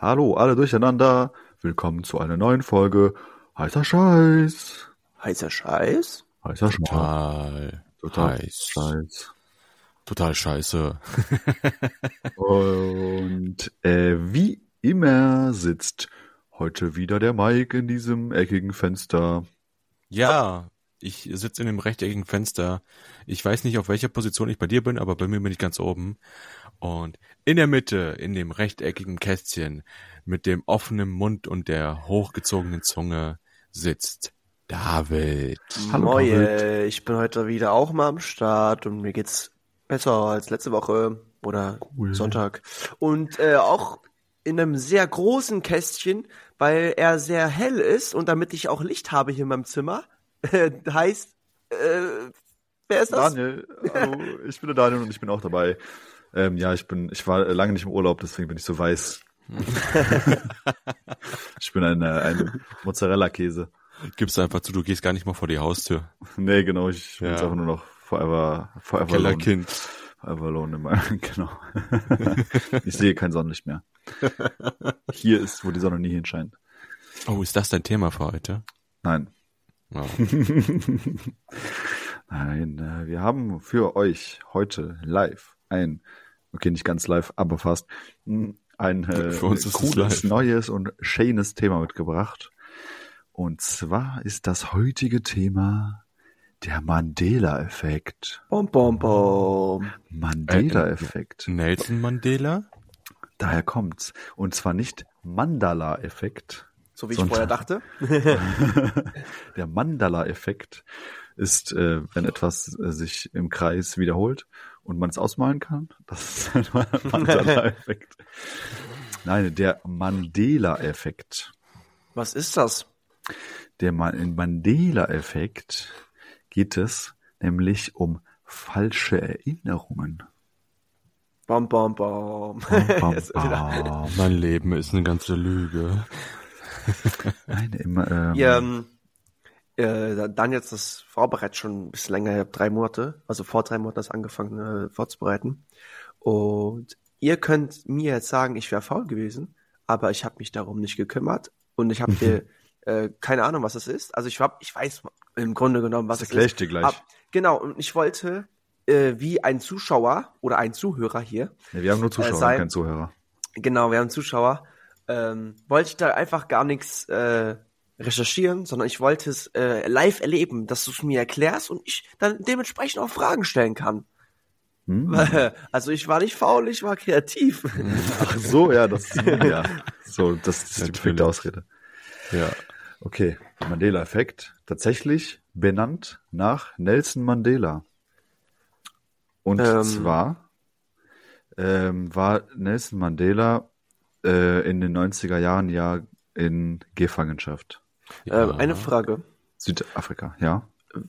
Hallo, alle durcheinander. Willkommen zu einer neuen Folge Heißer Scheiß. Heißer Scheiß? Heißer Scheiß. Total, Total heiß. Scheiß. Total scheiße. Und äh, wie immer sitzt heute wieder der Mike in diesem eckigen Fenster. Ja, ich sitze in dem rechteckigen Fenster. Ich weiß nicht, auf welcher Position ich bei dir bin, aber bei mir bin ich ganz oben. Und in der Mitte, in dem rechteckigen Kästchen, mit dem offenen Mund und der hochgezogenen Zunge sitzt David. Hallo, Moje, ich bin heute wieder auch mal am Start und mir geht's besser als letzte Woche oder Cool. Sonntag. Und äh, auch in einem sehr großen Kästchen, weil er sehr hell ist und damit ich auch Licht habe hier in meinem Zimmer, äh, heißt, äh, wer ist das? Daniel, hallo, ich bin der Daniel und ich bin auch dabei. Ähm, ja, ich bin, ich war lange nicht im Urlaub, deswegen bin ich so weiß. ich bin ein, äh, ein Mozzarella-Käse. Gibst einfach zu, du gehst gar nicht mal vor die Haustür. Nee, genau, ich bin Ja. jetzt einfach nur noch forever, forever. Kellerkind. Forever alone in meinem, genau. ich sehe kein Sonnenlicht mehr. Hier ist, wo die Sonne nie hinscheint. Oh, ist das dein Thema für heute? Nein. Ja. Nein, äh, wir haben für euch heute live ein, okay, nicht ganz live, aber fast, mh, ein äh, cooles, neues und schönes Thema mitgebracht. Und zwar ist das heutige Thema der Mandela-Effekt. Bom, bom, bom. Mandela-Effekt. Nelson Mandela? Daher kommt's. Und zwar nicht Mandala-Effekt. So wie ich vorher dachte. Der Mandala-Effekt ist, äh, wenn etwas äh, sich im Kreis wiederholt und man es ausmalen kann. Das ist ein Mandala-Effekt. Nein, der Mandela-Effekt. Was ist das? Der Mandela-Effekt geht es nämlich um falsche Erinnerungen. Bom, bom. Bam, Jetzt wieder. bam. Mein Leben ist eine ganze Lüge. Nein, im, ähm, Ja, ähm, äh, dann jetzt das vorbereitet schon ein bisschen länger, drei Monate, also vor drei Monaten das angefangen äh, vorzubereiten. Und ihr könnt mir jetzt sagen, ich wäre faul gewesen, aber ich habe mich darum nicht gekümmert und ich habe dir äh, keine Ahnung, was es ist. Also ich hab, ich weiß im Grunde genommen, was Das es erklär ist. ich dir gleich. Ab, genau, und ich wollte äh, wie ein Zuschauer oder ein Zuhörer hier, Nee, wir haben nur Zuschauer, äh, sein- kein Zuhörer. Genau, wir haben Zuschauer. Ähm, wollte ich da einfach gar nichts äh, recherchieren, sondern ich wollte es äh, live erleben, dass du es mir erklärst und ich dann dementsprechend auch Fragen stellen kann. Hm? Also ich war nicht faul, ich war kreativ. Ach so, ja, das ist ja. So, das ist die perfekte Ausrede. Ja. Okay, Mandela-Effekt. Tatsächlich benannt nach Nelson Mandela. Und Ähm. zwar ähm, war Nelson Mandela äh, in den 90er Jahren ja in Gefangenschaft. Ähm, eine Frage. Südafrika, ja. Äh,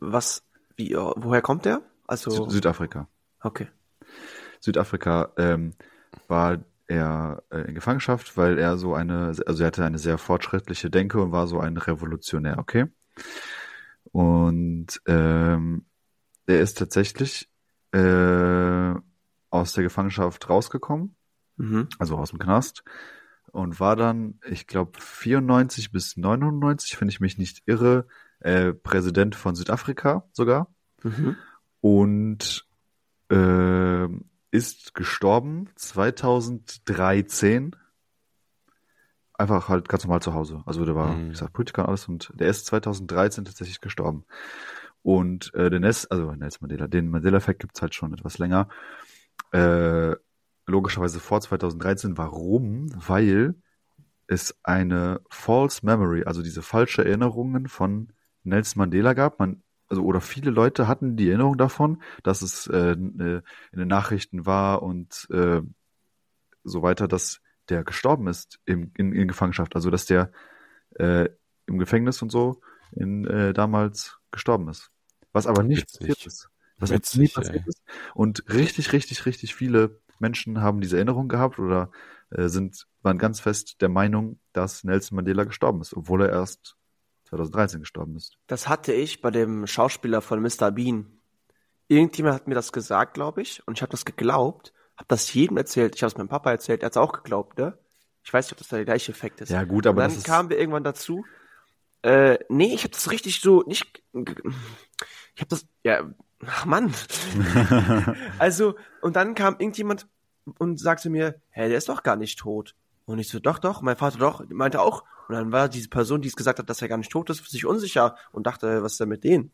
was, wie, äh, woher kommt der? Also, Sü Südafrika. okay. Südafrika ähm, war er äh, in Gefangenschaft, weil er so eine, also er hatte eine sehr fortschrittliche Denke und war so ein Revolutionär, okay? Und ähm, er ist tatsächlich äh, aus der Gefangenschaft rausgekommen, Mhm. also aus dem Knast, und war dann, ich glaube, 94 bis 99, wenn ich mich nicht irre, äh, Präsident von Südafrika sogar Mhm. und ähm, ist gestorben 2013. Einfach halt ganz normal zu Hause. Also der war, Mhm. wie gesagt, Politiker und alles und der ist 2013 tatsächlich gestorben. Und äh, den Ness, also Nelson Mandela, den Mandela-Effekt gibt's halt schon etwas länger. Äh, logischerweise vor 2013. Warum? Weil es eine false memory, also diese falsche Erinnerungen von Nelson Mandela gab. Man, also oder viele Leute hatten die Erinnerung davon, dass es äh, in den Nachrichten war und äh, so weiter, dass der gestorben ist im, in, in Gefangenschaft, also dass der äh, im Gefängnis und so in, äh, damals gestorben ist. Was aber nicht Witzig. passiert ist. Was Witzig, nie passiert ey. ist. Und richtig, richtig, richtig viele Menschen haben diese Erinnerung gehabt oder äh, sind, waren ganz fest der Meinung, dass Nelson Mandela gestorben ist, obwohl er erst 2013 gestorben ist. Das hatte ich bei dem Schauspieler von Mr. Bean. Irgendjemand hat mir das gesagt, glaube ich, und ich habe das geglaubt, habe das jedem erzählt. Ich habe es meinem Papa erzählt, er hat es auch geglaubt, ne? Ich weiß nicht, ob das der gleiche Effekt ist. Ja, gut, aber Und das dann ist, kamen wir irgendwann dazu. Äh, nee, ich habe das richtig so nicht. Ich habe das. Ja, ach Mann. also und dann kam irgendjemand und sagte mir, hä, der ist doch gar nicht tot. Und ich so, doch, doch, mein Vater doch, meinte auch. Und dann war diese Person, die es gesagt hat, dass er gar nicht tot ist, sich unsicher und dachte, was ist denn mit denen?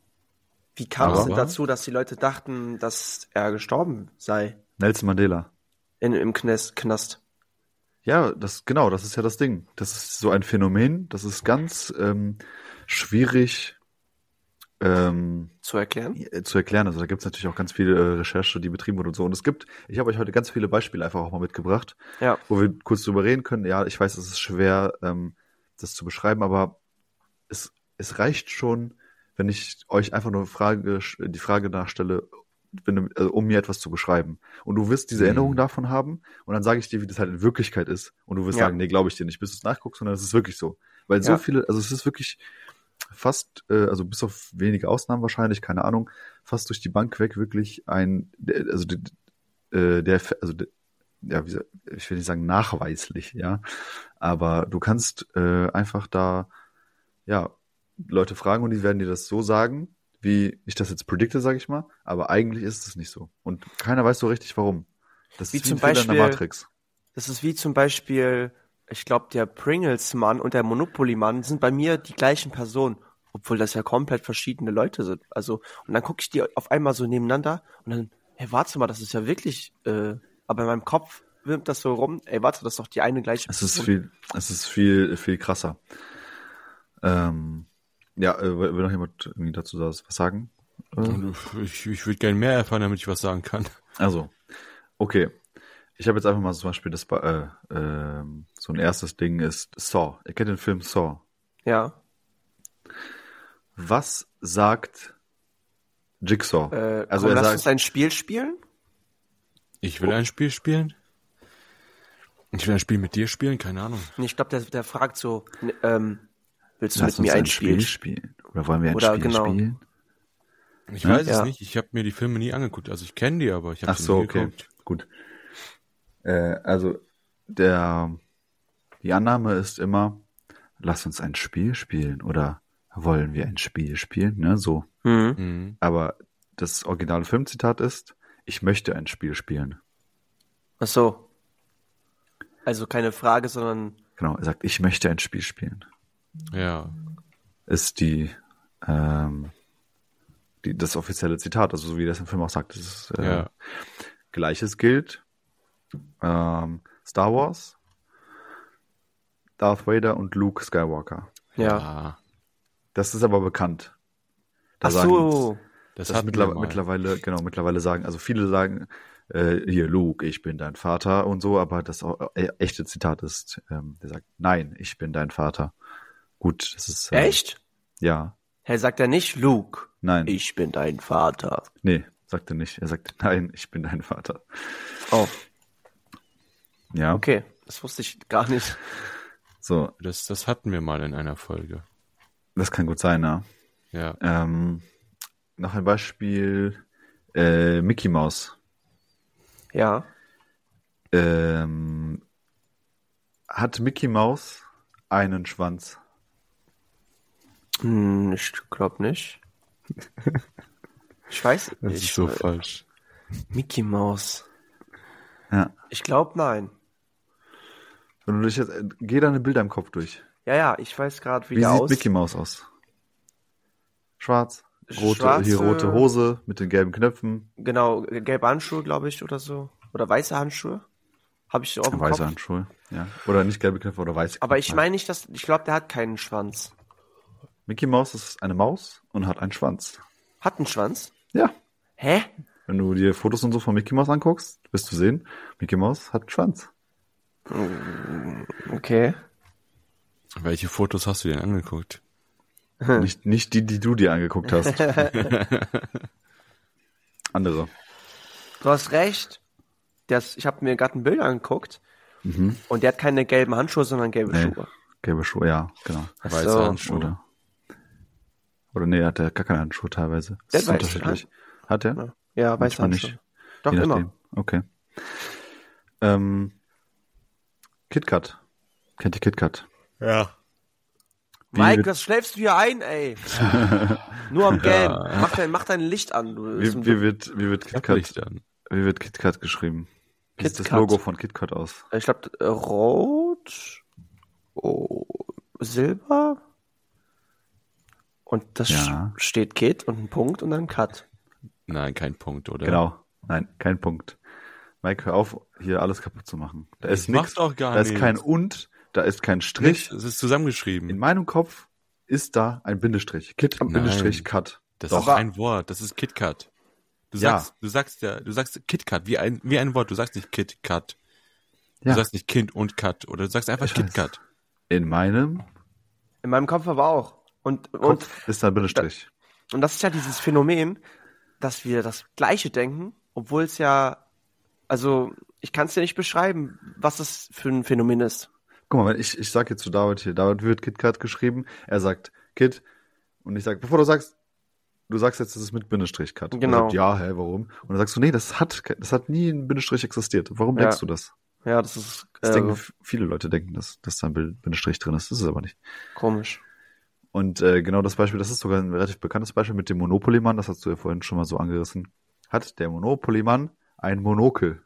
Wie kam es denn dazu, dass die Leute dachten, dass er gestorben sei Nelson Mandela. in, im Knast, Knast? Ja, das genau, das ist ja das Ding. Das ist so ein Phänomen, das ist ganz ähm, schwierig ähm, Zu erklären? äh, zu erklären. Also da gibt es natürlich auch ganz viele äh, Recherche, die betrieben wurde und so. Und es gibt, ich habe euch heute ganz viele Beispiele einfach auch mal mitgebracht, Ja. wo wir kurz drüber reden können. Ja, ich weiß, es ist schwer, ähm, das zu beschreiben, aber es, es reicht schon, wenn ich euch einfach nur Frage, die Frage nachstelle, wenn, also, um mir etwas zu beschreiben. Und du wirst diese Mhm. Erinnerung davon haben und dann sage ich dir, wie das halt in Wirklichkeit ist. Und du wirst Ja. sagen, nee, glaube ich dir nicht, bis du es nachguckst, sondern es ist wirklich so. Weil so Ja. viele, also es ist wirklich fast, äh, also bis auf wenige Ausnahmen wahrscheinlich, keine Ahnung, fast durch die Bank weg wirklich ein, also der, äh, der also der, ja, wie, ich will nicht sagen nachweislich, ja, aber du kannst äh, einfach da, ja, Leute fragen und die werden dir das so sagen, wie ich das jetzt predikte, sage ich mal, aber eigentlich ist es nicht so. Und keiner weiß so richtig warum. Das Wie ist wie zum Fehler in der Beispiel- Matrix. Das ist wie zum Beispiel, ich glaube, der Pringles-Mann und der Monopoly-Mann sind bei mir die gleichen Personen, obwohl das ja komplett verschiedene Leute sind. Also, und dann gucke ich die auf einmal so nebeneinander und dann, hey, warte mal, das ist ja wirklich, äh, aber in meinem Kopf wirmt das so rum, ey, warte, das ist doch die eine gleiche Es ist viel, es ist viel, viel krasser. Ähm, ja, äh, will will noch jemand irgendwie dazu was sagen? Äh, Ich, ich würde gerne mehr erfahren, damit ich was sagen kann. Also, okay. Ich habe jetzt einfach mal zum Beispiel das, äh, ähm, so ein erstes Ding ist Saw. Ihr kennt den Film Saw. Ja, Was sagt Jigsaw? äh, also komm, er lass sagt, uns ein Spiel spielen. Ich will ein Spiel spielen. Ich will ein Spiel mit dir spielen, keine Ahnung. Nee, ich glaube, der, der fragt so, n- ähm, willst du lass mit mir uns ein Spiel? spielen. Oder wollen wir ein Oder Spiel genau. spielen? Ich weiß Ja. es nicht. Ich habe mir die Filme nie angeguckt. Also ich kenne die, aber ich habe Ach sie so, nie okay, geguckt. gut. Äh, also der die Annahme ist immer, lass uns ein Spiel spielen oder wollen wir ein Spiel spielen, ne? So. Mhm. Mhm. Aber das originale Filmzitat ist, ich möchte ein Spiel spielen. Ach so. Also keine Frage, sondern Genau, er sagt, ich möchte ein Spiel spielen. Ja. Ist die, ähm, die das offizielle Zitat, also so wie das im Film auch sagt. Das ist, äh, Ja. Gleiches gilt. Ähm, Star Wars, Darth Vader und Luke Skywalker. ja. Das ist aber bekannt. Da Ach so. Das, das hat mittler mittlerweile, genau, mittlerweile sagen, also viele sagen, äh, hier, Luke, ich bin dein Vater und so, aber das auch, äh, echte Zitat ist, ähm, der sagt, nein, ich bin dein Vater. Gut, das ist. Äh, Echt? Ja, Hey, sagt er nicht, Luke, nein. ich bin dein Vater. Nee, sagt er nicht. Er sagt, nein, ich bin dein Vater. Oh, Ja, okay. Das wusste ich gar nicht. so, Das, das hatten wir mal in einer Folge. das kann gut sein, ja. Ja. Ähm, noch ein Beispiel, äh, Mickey Mouse. Ja. Ähm, hat Mickey Mouse einen Schwanz? Hm, ich glaube nicht. Ich weiß Das nicht. ist so falsch. Mickey Mouse. Ja. Ich glaube nein. Wenn du dich jetzt, äh, geh deine Bilder im Kopf durch. Ja, ja, ich weiß gerade, wie, Wie der sieht aus. Mickey Mouse aus? Schwarz. Rote, Schwarze- hier rote Hose mit den gelben Knöpfen. Genau, gelbe Handschuhe, glaube ich, oder so. Oder weiße Handschuhe. Habe ich dem Weiße Kopf. Handschuhe. Ja. Oder nicht gelbe Knöpfe oder weiße Aber Knöpfe. ich meine nicht, dass ich glaube, der hat keinen Schwanz. Mickey Mouse ist eine Maus und hat einen Schwanz. Hat einen Schwanz? Ja. Hä? Wenn du dir Fotos und so von Mickey Mouse anguckst, wirst du sehen, Mickey Mouse hat einen Schwanz. Okay. Welche Fotos hast du denn angeguckt? Nicht, nicht die, die du dir angeguckt hast. Andere. Du hast recht. Das, ich habe mir gerade ein Bild angeguckt und der hat keine gelben Handschuhe, sondern gelbe Nee. Schuhe. Gelbe Schuhe, ja, genau. Ach Weiße so. Handschuhe. Oder, oder nee, hat er gar keine Handschuhe teilweise. Der Das ist hat weiße unterschiedlich. Hat er? Ja, weiße Handschuhe. nicht. Doch, immer. Okay. Ähm, KitKat. Kennt ihr KitKat? Ja. Wie Mike, wird- was schläfst du hier ein, ey? Nur am Game. Mach, dein, mach dein Licht an. Du, Wie, wie wird, wie wird KitKat, Licht an. wie wird KitKat geschrieben? Wie sieht das. Logo von KitKat aus? ich glaube, rot, oh, silber und das Ja. steht Kit und ein Punkt und dann Cut. Nein, kein Punkt, oder? Genau. Nein, kein Punkt. Mike, hör auf, hier alles kaputt zu machen. Da ist Ich mach's nichts, da ist nicht. kein und, da ist kein Strich. Es ist zusammengeschrieben. In meinem Kopf ist da ein Bindestrich. Kit, Nein. Bindestrich, Cut. Das Doch. ist ein Wort, das ist KitKat. Du Ja. sagst, du sagst ja, du sagst KitKat, wie ein, wie ein Wort, du sagst nicht KitKat. Du Ja. sagst nicht Kind und Cut, oder du sagst einfach. KitKat. In meinem In meinem Kopf aber auch. Und, und, Kopf ist da ein Bindestrich. und das ist ja dieses Phänomen, dass wir das Gleiche denken, obwohl es ja, also ich kann es dir nicht beschreiben, was das für ein Phänomen ist. Guck mal, wenn ich, ich sag jetzt zu David hier, David wird KitKat geschrieben, er sagt Kit und ich sag, bevor du sagst, du sagst jetzt, das ist mit Bindestrich Cut. Und Genau. Sagt, ja, hä, warum? Und dann sagst du, nee, das hat, das hat nie ein Bindestrich existiert. Warum Ja. denkst du das? Ja, das ist Das äh, denken, f- viele Leute denken, dass, dass da ein Bindestrich drin ist. Das ist aber nicht. komisch. Und äh, genau das Beispiel, das ist sogar ein relativ bekanntes Beispiel mit dem Monopoly-Mann, das hast du ja vorhin schon mal so angerissen. Hat der Monopoly-Mann ein Monokel?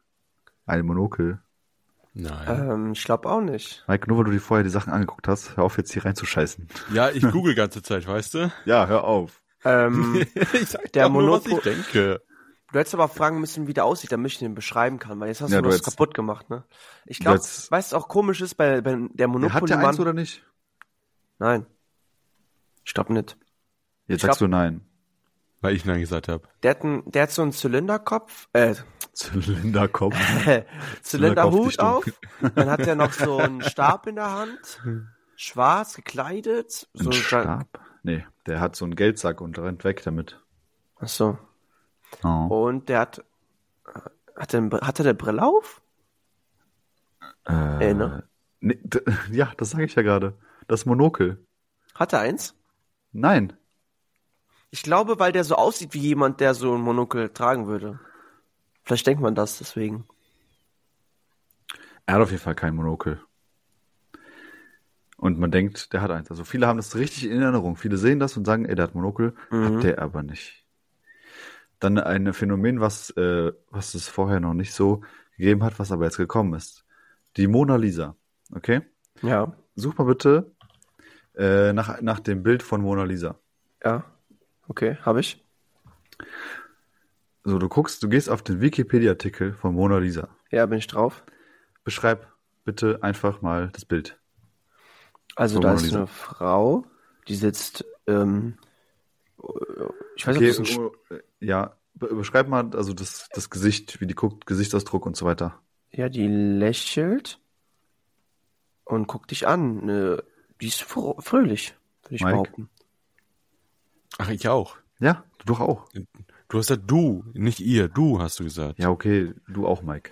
Ein Monokel. Nein. Ähm, ich glaube auch nicht. Mike, nur weil du dir vorher die Sachen angeguckt hast, hör auf jetzt hier reinzuscheißen. Ja, ich google ganze Zeit, weißt du? Ja, hör auf. Ähm, ich sag Der Monopo- ich denke. du hättest aber fragen müssen, wie der aussieht, damit ich den beschreiben kann, weil jetzt hast Ja, du du das kaputt gemacht, ne? Ich glaube, weißt du, auch komisch ist bei, bei der Hat der eins oder nicht? Nein. Ich glaube nicht. Jetzt Ich sagst glaub- du nein. Weil ich Nein gesagt habe. Der hat, der hat so einen Zylinderkopf, äh, Zylinderkopf. Zylinderhut auf. Dann hat er noch so einen Stab in der Hand, schwarz gekleidet. So Ein Stab? Nee, der hat so einen Geldsack und rennt weg damit. Ach so. Oh. Und der hat, hat er, hat er eine Brille auf? Äh, Äh, ne? nee, ja, das sage ich ja gerade. Das Monokel. Hat er eins? Nein. Ich glaube, weil der so aussieht wie jemand, der so ein Monokel tragen würde. Vielleicht denkt man das deswegen. Er hat auf jeden Fall kein Monokel. Und man denkt, der hat eins. Also viele haben das richtig in Erinnerung. Viele sehen das und sagen, ey, der hat Monokel. Mhm. Hat der aber nicht. Dann ein Phänomen, was, äh, was es vorher noch nicht so gegeben hat, was aber jetzt gekommen ist. Die Mona Lisa. Okay? Ja. Such mal bitte äh, nach, nach dem Bild von Mona Lisa. Ja. Okay, habe ich. So, du guckst, du gehst auf den Wikipedia-Artikel von Mona Lisa. Ja, bin ich drauf. Beschreib bitte einfach mal das Bild. Also da ist eine Frau, die sitzt, ähm, ich weiß Okay, nicht, ob das ein, oh, ja, be- beschreib mal also das, das Gesicht, wie die guckt, Gesichtsausdruck und so weiter. ja, die lächelt und guckt dich an. Die ist fröhlich, würde ich Mike? behaupten. Ach, ich auch. Ja, du doch auch. Du hast ja du, nicht ihr, du hast du gesagt. Ja, okay, du auch, Mike.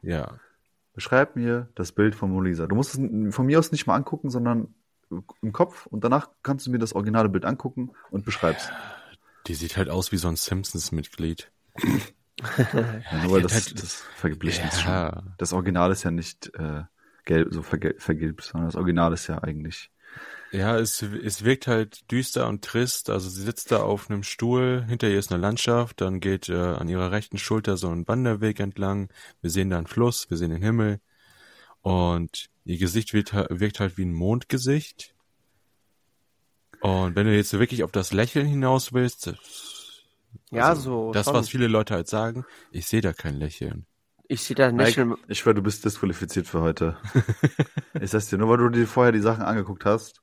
Ja. Beschreib mir das Bild von Mona Lisa. Du musst es von mir aus nicht mal angucken, sondern im Kopf und danach kannst du mir das originale Bild angucken und beschreibst. Die sieht halt aus wie so ein Simpsons-Mitglied. Ja, nur das, halt- das vergeblichen ist Ja. schon. Das Original ist ja nicht äh, gelb, so vergilbt, sondern das Original ist ja eigentlich. Ja, es, es wirkt halt düster und trist. Also sie sitzt da auf einem Stuhl, hinter ihr ist eine Landschaft, dann geht äh, an ihrer rechten Schulter so ein Wanderweg entlang. Wir sehen da einen Fluss, wir sehen den Himmel. Und ihr Gesicht wirkt, wirkt halt wie ein Mondgesicht. Und wenn du jetzt wirklich auf das Lächeln hinaus willst, das- Ja, also so. das, schon. was viele Leute halt sagen, ich sehe da kein Lächeln. ich sehe da nicht. Mike, ich schwör, du bist disqualifiziert für heute. ich sag's dir, nur weil du dir vorher die Sachen angeguckt hast,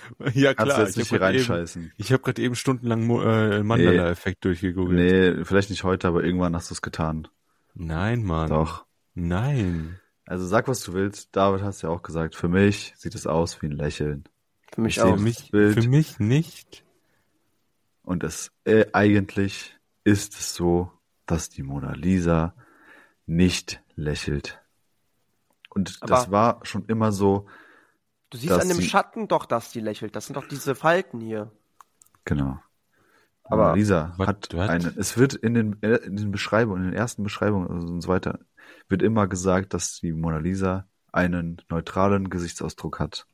Ja kannst du jetzt nicht hier grad eben, reinscheißen. ich habe gerade eben stundenlang Mo- äh, Mandala-Effekt durchgegoogelt. Nee, vielleicht nicht heute, aber irgendwann hast du es getan. Nein, Mann. Doch. Nein. Also sag, was du willst. David hast ja auch gesagt, für mich sieht es aus wie ein Lächeln. für mich ich auch. Für mich, Bild. für mich nicht. Und es äh, eigentlich ist es so, dass die Mona Lisa nicht lächelt. Und das Aber- war schon immer so, Du siehst an dem sie- Schatten doch, dass die lächelt. Das sind doch diese Falten hier. genau. Aber- Mona Lisa hat wat? eine, es wird in den, in den Beschreibungen, in den ersten Beschreibungen und so weiter, wird immer gesagt, dass die Mona Lisa einen neutralen Gesichtsausdruck hat.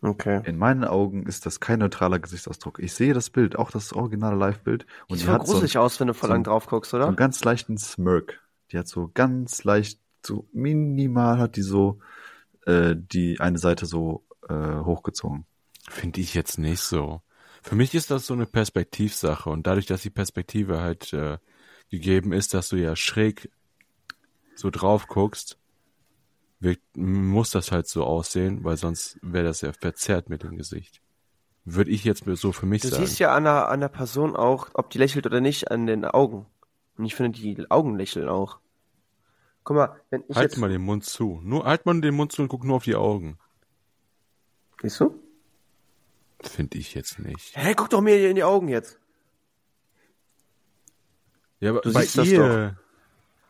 Okay. In meinen Augen ist das kein neutraler Gesichtsausdruck. Ich sehe das Bild, auch das originale Live-Bild. Und Sieht die voll hat so gruselig aus, wenn du voll so lang drauf guckst, so oder? einen ganz leichten Smirk. Die hat so ganz leicht, so minimal hat die so äh, die eine Seite so äh, hochgezogen. Finde ich jetzt nicht so. Für mich ist das so eine Perspektivsache und dadurch, dass die Perspektive halt äh, gegeben ist, dass du ja schräg so drauf guckst, wirkt, muss das halt so aussehen, weil sonst wäre das ja verzerrt mit dem Gesicht. Würde ich jetzt so für mich Du sagen. siehst ja an der, an der Person auch, ob die lächelt oder nicht, an den Augen. Und ich finde, die Augen lächeln auch. Guck mal, wenn ich halt jetzt... mal den Mund zu. Nur halt mal den Mund zu und guck nur auf die Augen. Siehst du? Finde ich jetzt nicht. Hä, guck doch mir in die Augen jetzt. Ja, aber Du bei siehst das ihr.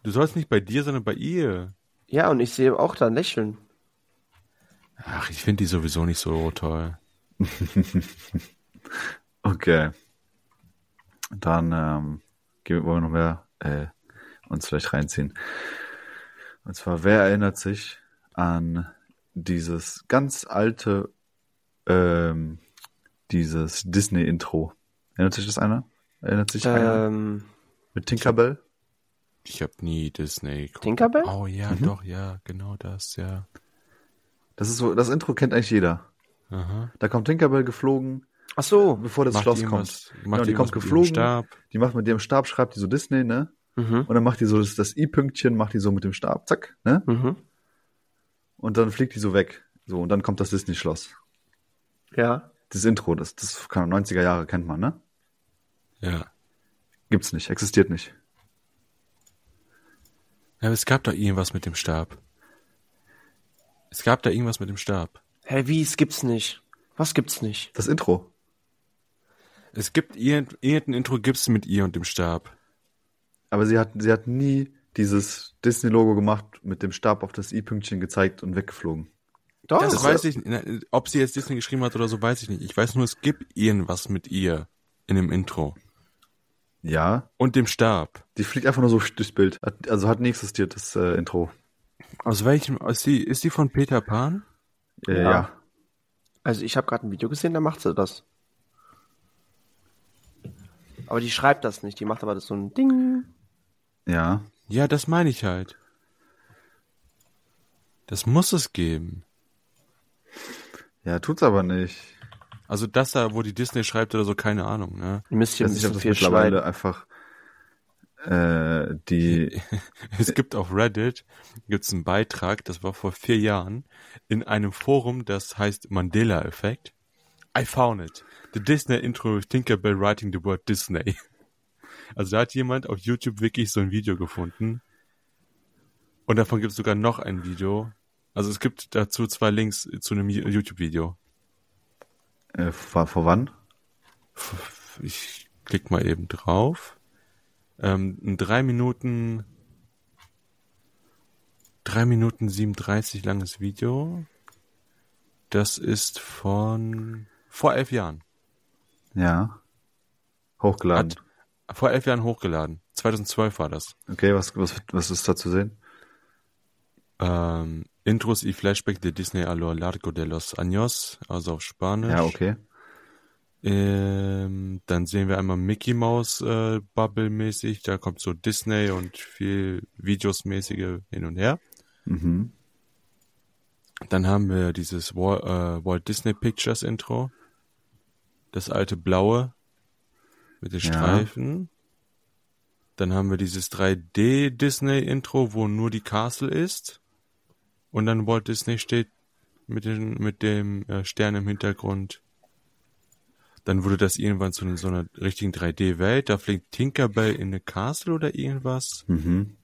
Du sollst nicht bei dir, sondern bei ihr. Ja, und ich sehe auch da ein Lächeln. Ach, ich finde die sowieso nicht so toll. Okay. Dann ähm, gehen- wollen wir noch mehr äh, uns vielleicht reinziehen. Und zwar, wer erinnert sich an dieses ganz alte, ähm, dieses Disney-Intro? Erinnert sich das einer? Erinnert sich einer? Ähm, Mit Tinkerbell? Ich habe nie Disney geguckt. Tinkerbell? Oh ja, Mhm. doch, ja, genau das, ja. Das ist so, das Intro kennt eigentlich jeder. Aha. Da kommt Tinkerbell geflogen, Ach so. bevor das Macht Schloss kommt. Macht Genau, die kommt geflogen. Stab. Die macht mit ihrem Stab, schreibt die so Disney, ne? Mhm. Und dann macht die so das, das I-Pünktchen, macht die so mit dem Stab, zack, ne? Mhm. Und dann fliegt die so weg. So, und dann kommt das Disney-Schloss. Ja. Das Intro, das, das kann 90er Jahre kennt man, ne? Ja. Gibt's nicht, existiert nicht. Ja, aber es gab doch irgendwas mit dem Stab. Es gab da irgendwas mit dem Stab. Hä, wie, es gibt's nicht. Was gibt's nicht? Das Intro. Es gibt irgend, irgendein Intro gibt's mit ihr und dem Stab. Aber sie hat, sie hat nie dieses Disney-Logo gemacht, mit dem Stab auf das I-Pünktchen gezeigt und weggeflogen. Doch. Das weiß ich nicht. Ob sie jetzt Disney geschrieben hat oder so, weiß ich nicht. Ich weiß nur, es gibt irgendwas mit ihr in dem Intro. Ja, Und dem Stab. die fliegt einfach nur so durchs Bild. Hat, also hat nie existiert, das äh, Intro. Aus welchem, ist die, ist die von Peter Pan? Äh, Ja. ja. Also ich habe gerade ein Video gesehen, da macht sie das. Aber die schreibt das nicht, die macht aber das so ein Ding. Ja. Ja, das meine ich halt. Das muss es geben. Ja, tut's aber nicht. Also das da, wo die Disney schreibt oder so, keine Ahnung, ne? Ihr müsst Ich hier ein nicht, bisschen viel mittlerweile schneiden. einfach äh, die Es gibt auf Reddit gibt's einen Beitrag, das war vor vier Jahren, in einem Forum, das heißt Mandela-Effekt. I found it. The Disney Intro with Tinkerbell writing the word Disney. Also da hat jemand auf YouTube wirklich so ein Video gefunden. Und davon gibt's sogar noch ein Video. Also es gibt dazu zwei Links zu einem YouTube-Video. äh, vor, vor wann? Ich klick mal eben drauf. Ähm, ein drei Minuten, drei Minuten 37 langes Video. Das ist von vor elf Jahren. Ja. Hochgeladen. Hat, vor elf Jahren hochgeladen. 2012 war das. Okay, was, was, was ist da zu sehen? Ähm, Intros y Flashback de Disney a lo largo de los años, also auf Spanisch. Ja, okay. Ähm, dann sehen wir einmal Mickey Mouse äh, Bubble mäßig, da kommt so Disney und viel Videos mäßige hin und her. Mhm. Dann haben wir dieses Walt, äh, Walt Disney Pictures Intro, das alte blaue mit den Ja. Streifen. Dann haben wir dieses 3D Disney Intro, wo nur die Castle ist und dann Walt Disney steht mit, den, mit dem äh, Stern im Hintergrund. Dann wurde das irgendwann zu so einer richtigen 3D-Welt. Da fliegt Tinkerbell in eine Castle oder irgendwas. Mhm.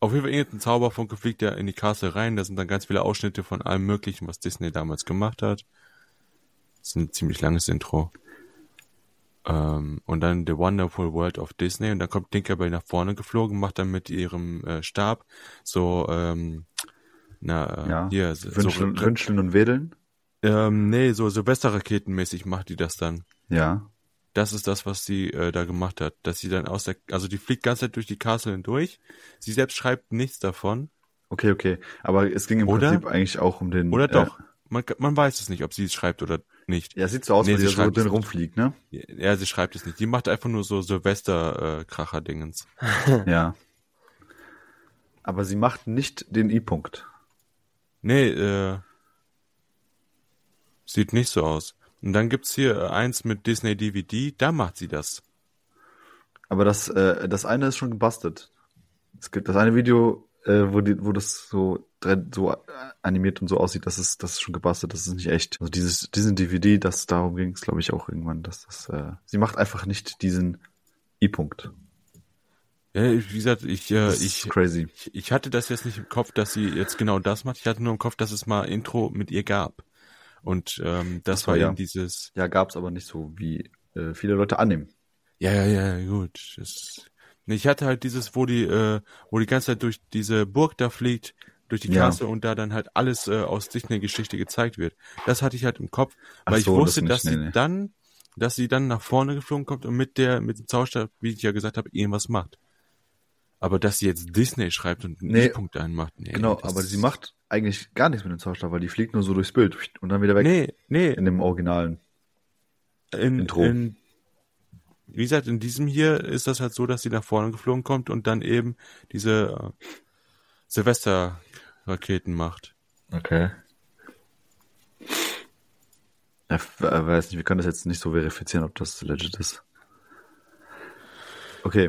Auf jeden Fall irgendein Zauberfunke fliegt ja in die Castle rein. Da sind dann ganz viele Ausschnitte von allem Möglichen, was Disney damals gemacht hat. Das ist ein ziemlich langes Intro. Ähm, und dann The Wonderful World of Disney. Und dann kommt Tinkerbell nach vorne geflogen, macht dann mit ihrem äh, Stab so, ähm, na, äh, Ja. hier, so, Wünscheln, so wünscheln und wedeln? ähm, nee, so Silvesterraketenmäßig macht die das dann. Ja. Das ist das, was sie äh, da gemacht hat. Dass sie dann aus der, also die fliegt ganze Zeit durch die Castle hindurch. Sie selbst schreibt nichts davon. Okay, okay. Aber es ging im Oder? Prinzip eigentlich auch um den. Oder äh, doch? Man, man weiß es nicht, ob sie es schreibt oder nicht. Ja, sieht so aus, Nee, weil sie so schreibt drin rumfliegt, ne? Ja, sie schreibt es nicht. Die macht einfach nur so Silvester-Kracher-Dingens. Ja. Aber sie macht nicht den I-Punkt. Nee, äh, sieht nicht so aus. Und dann gibt's hier äh, eins mit Disney DVD, da macht sie das. Aber das, äh, das eine ist schon gebastelt. Es gibt das eine Video, äh, wo, die, wo das so, so äh, animiert und so aussieht, das ist, das ist schon gebastelt, das ist nicht echt. Also dieses, diesen DVD, das darum ging es, glaube ich, auch irgendwann, dass das, äh, sie macht einfach nicht diesen I-Punkt. Ja, wie gesagt, ich, äh, ich, crazy. ich, ich hatte das jetzt nicht im Kopf, dass sie jetzt genau das macht. Ich hatte nur im Kopf, dass es mal Intro mit ihr gab. Und ähm, das so, war ja. eben dieses, Ja, gab's aber nicht so, wie äh, viele Leute annehmen. ja, ja, ja, gut. Das, ich hatte halt dieses, wo die, äh, wo die ganze Zeit durch diese Burg da fliegt, durch die Ja. Klasse und da dann halt alles äh, aus Disney-Geschichte gezeigt wird. Das hatte ich halt im Kopf, Ach weil ich so, das wusste, nicht, dass sie nee. dann, dass sie dann nach vorne geflogen kommt und mit der, mit dem Zauberstab, wie ich ja gesagt habe, irgendwas macht. Aber dass sie jetzt Disney schreibt und einen Nee. I-Punkt einmacht, nee. Genau, das- aber sie macht eigentlich gar nichts mit dem Zauberstab, weil die fliegt nur so durchs Bild und dann wieder weg. Nee, nee, In dem Originalen. in, Intro. in, wie gesagt, in diesem hier ist das halt so, dass sie nach vorne geflogen kommt und dann eben diese äh, Silvester-Raketen macht. Okay. Ja, f- äh, weiß nicht, wir können das jetzt nicht so verifizieren, ob das legit ist. Okay,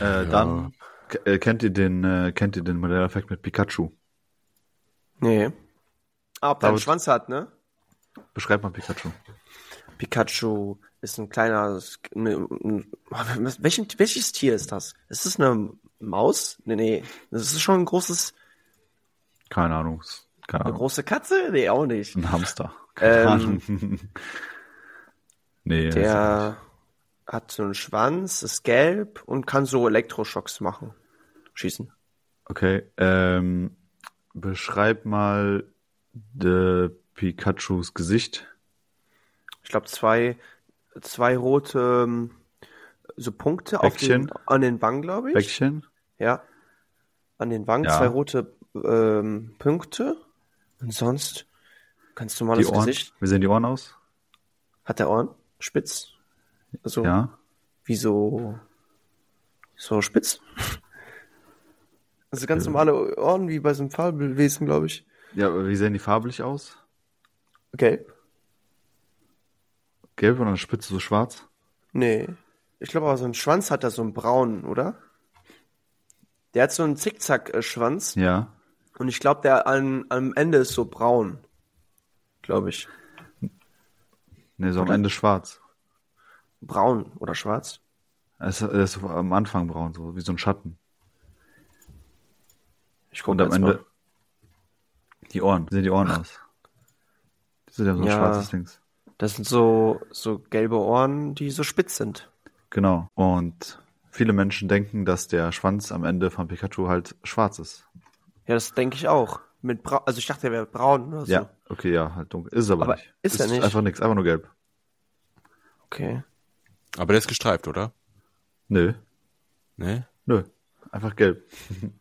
äh, dann k- äh, kennt ihr den äh, kennt ihr den Modelleffekt mit Pikachu? Nee. Ah, ob der einen Schwanz hat, ne? Beschreib mal Pikachu. Pikachu ist ein kleiner. Ne, welchen, welches Tier ist das? Ist das eine Maus? Nee, nee. Das ist schon ein großes. Keine Ahnung, keine Eine Ahnung. große Katze? Nee, auch nicht. Ein Hamster. Keine Ähm, Ahnung. nee. Der hat so einen Schwanz, ist gelb und kann so Elektroschocks machen. Schießen. Okay, ähm, beschreib mal de Pikachus Gesicht. Ich glaube, zwei, zwei rote ähm, so Punkte auf den, an den Wangen, glaube ich. Bäckchen. Ja. An den Wangen Ja. zwei rote ähm, Punkte. Und sonst ganz Die normales Ohren. Gesicht. Wie sehen die Ohren aus? Hat der Ohren? Spitz? Also Ja. wie so so spitz? Also ganz normale Ohren wie bei so einem Fabelwesen, glaube ich. Ja, aber wie sehen die farblich aus? Gelb? Gelb und an der Spitze so schwarz? Nee. Ich glaube aber so ein Schwanz hat er so einen braunen, oder? Der hat so einen Zickzack-Schwanz Ja. und ich glaube, der an, am Ende ist so braun. Glaube ich. Ne, so am Oder? Ende schwarz. Braun oder schwarz? Er ist, er ist am Anfang braun, so wie so ein Schatten. Ich gucke am Ende die Ohren. Wie sehen die Ohren aus? Die sind ja so ein Ja. schwarzes Dings. Das sind so, so gelbe Ohren, die so spitz sind. Genau. Und viele Menschen denken, dass der Schwanz am Ende von Pikachu halt schwarz ist. Ja, das denke ich auch. Mit Bra also ich dachte, er wäre braun oder so. Ja. Okay, ja, halt dunkel. Ist es aber, Aber nicht. ist er nicht? einfach nichts, einfach nur gelb. Okay. Aber der ist gestreift, oder? Nö. Ne? Nö. Einfach gelb.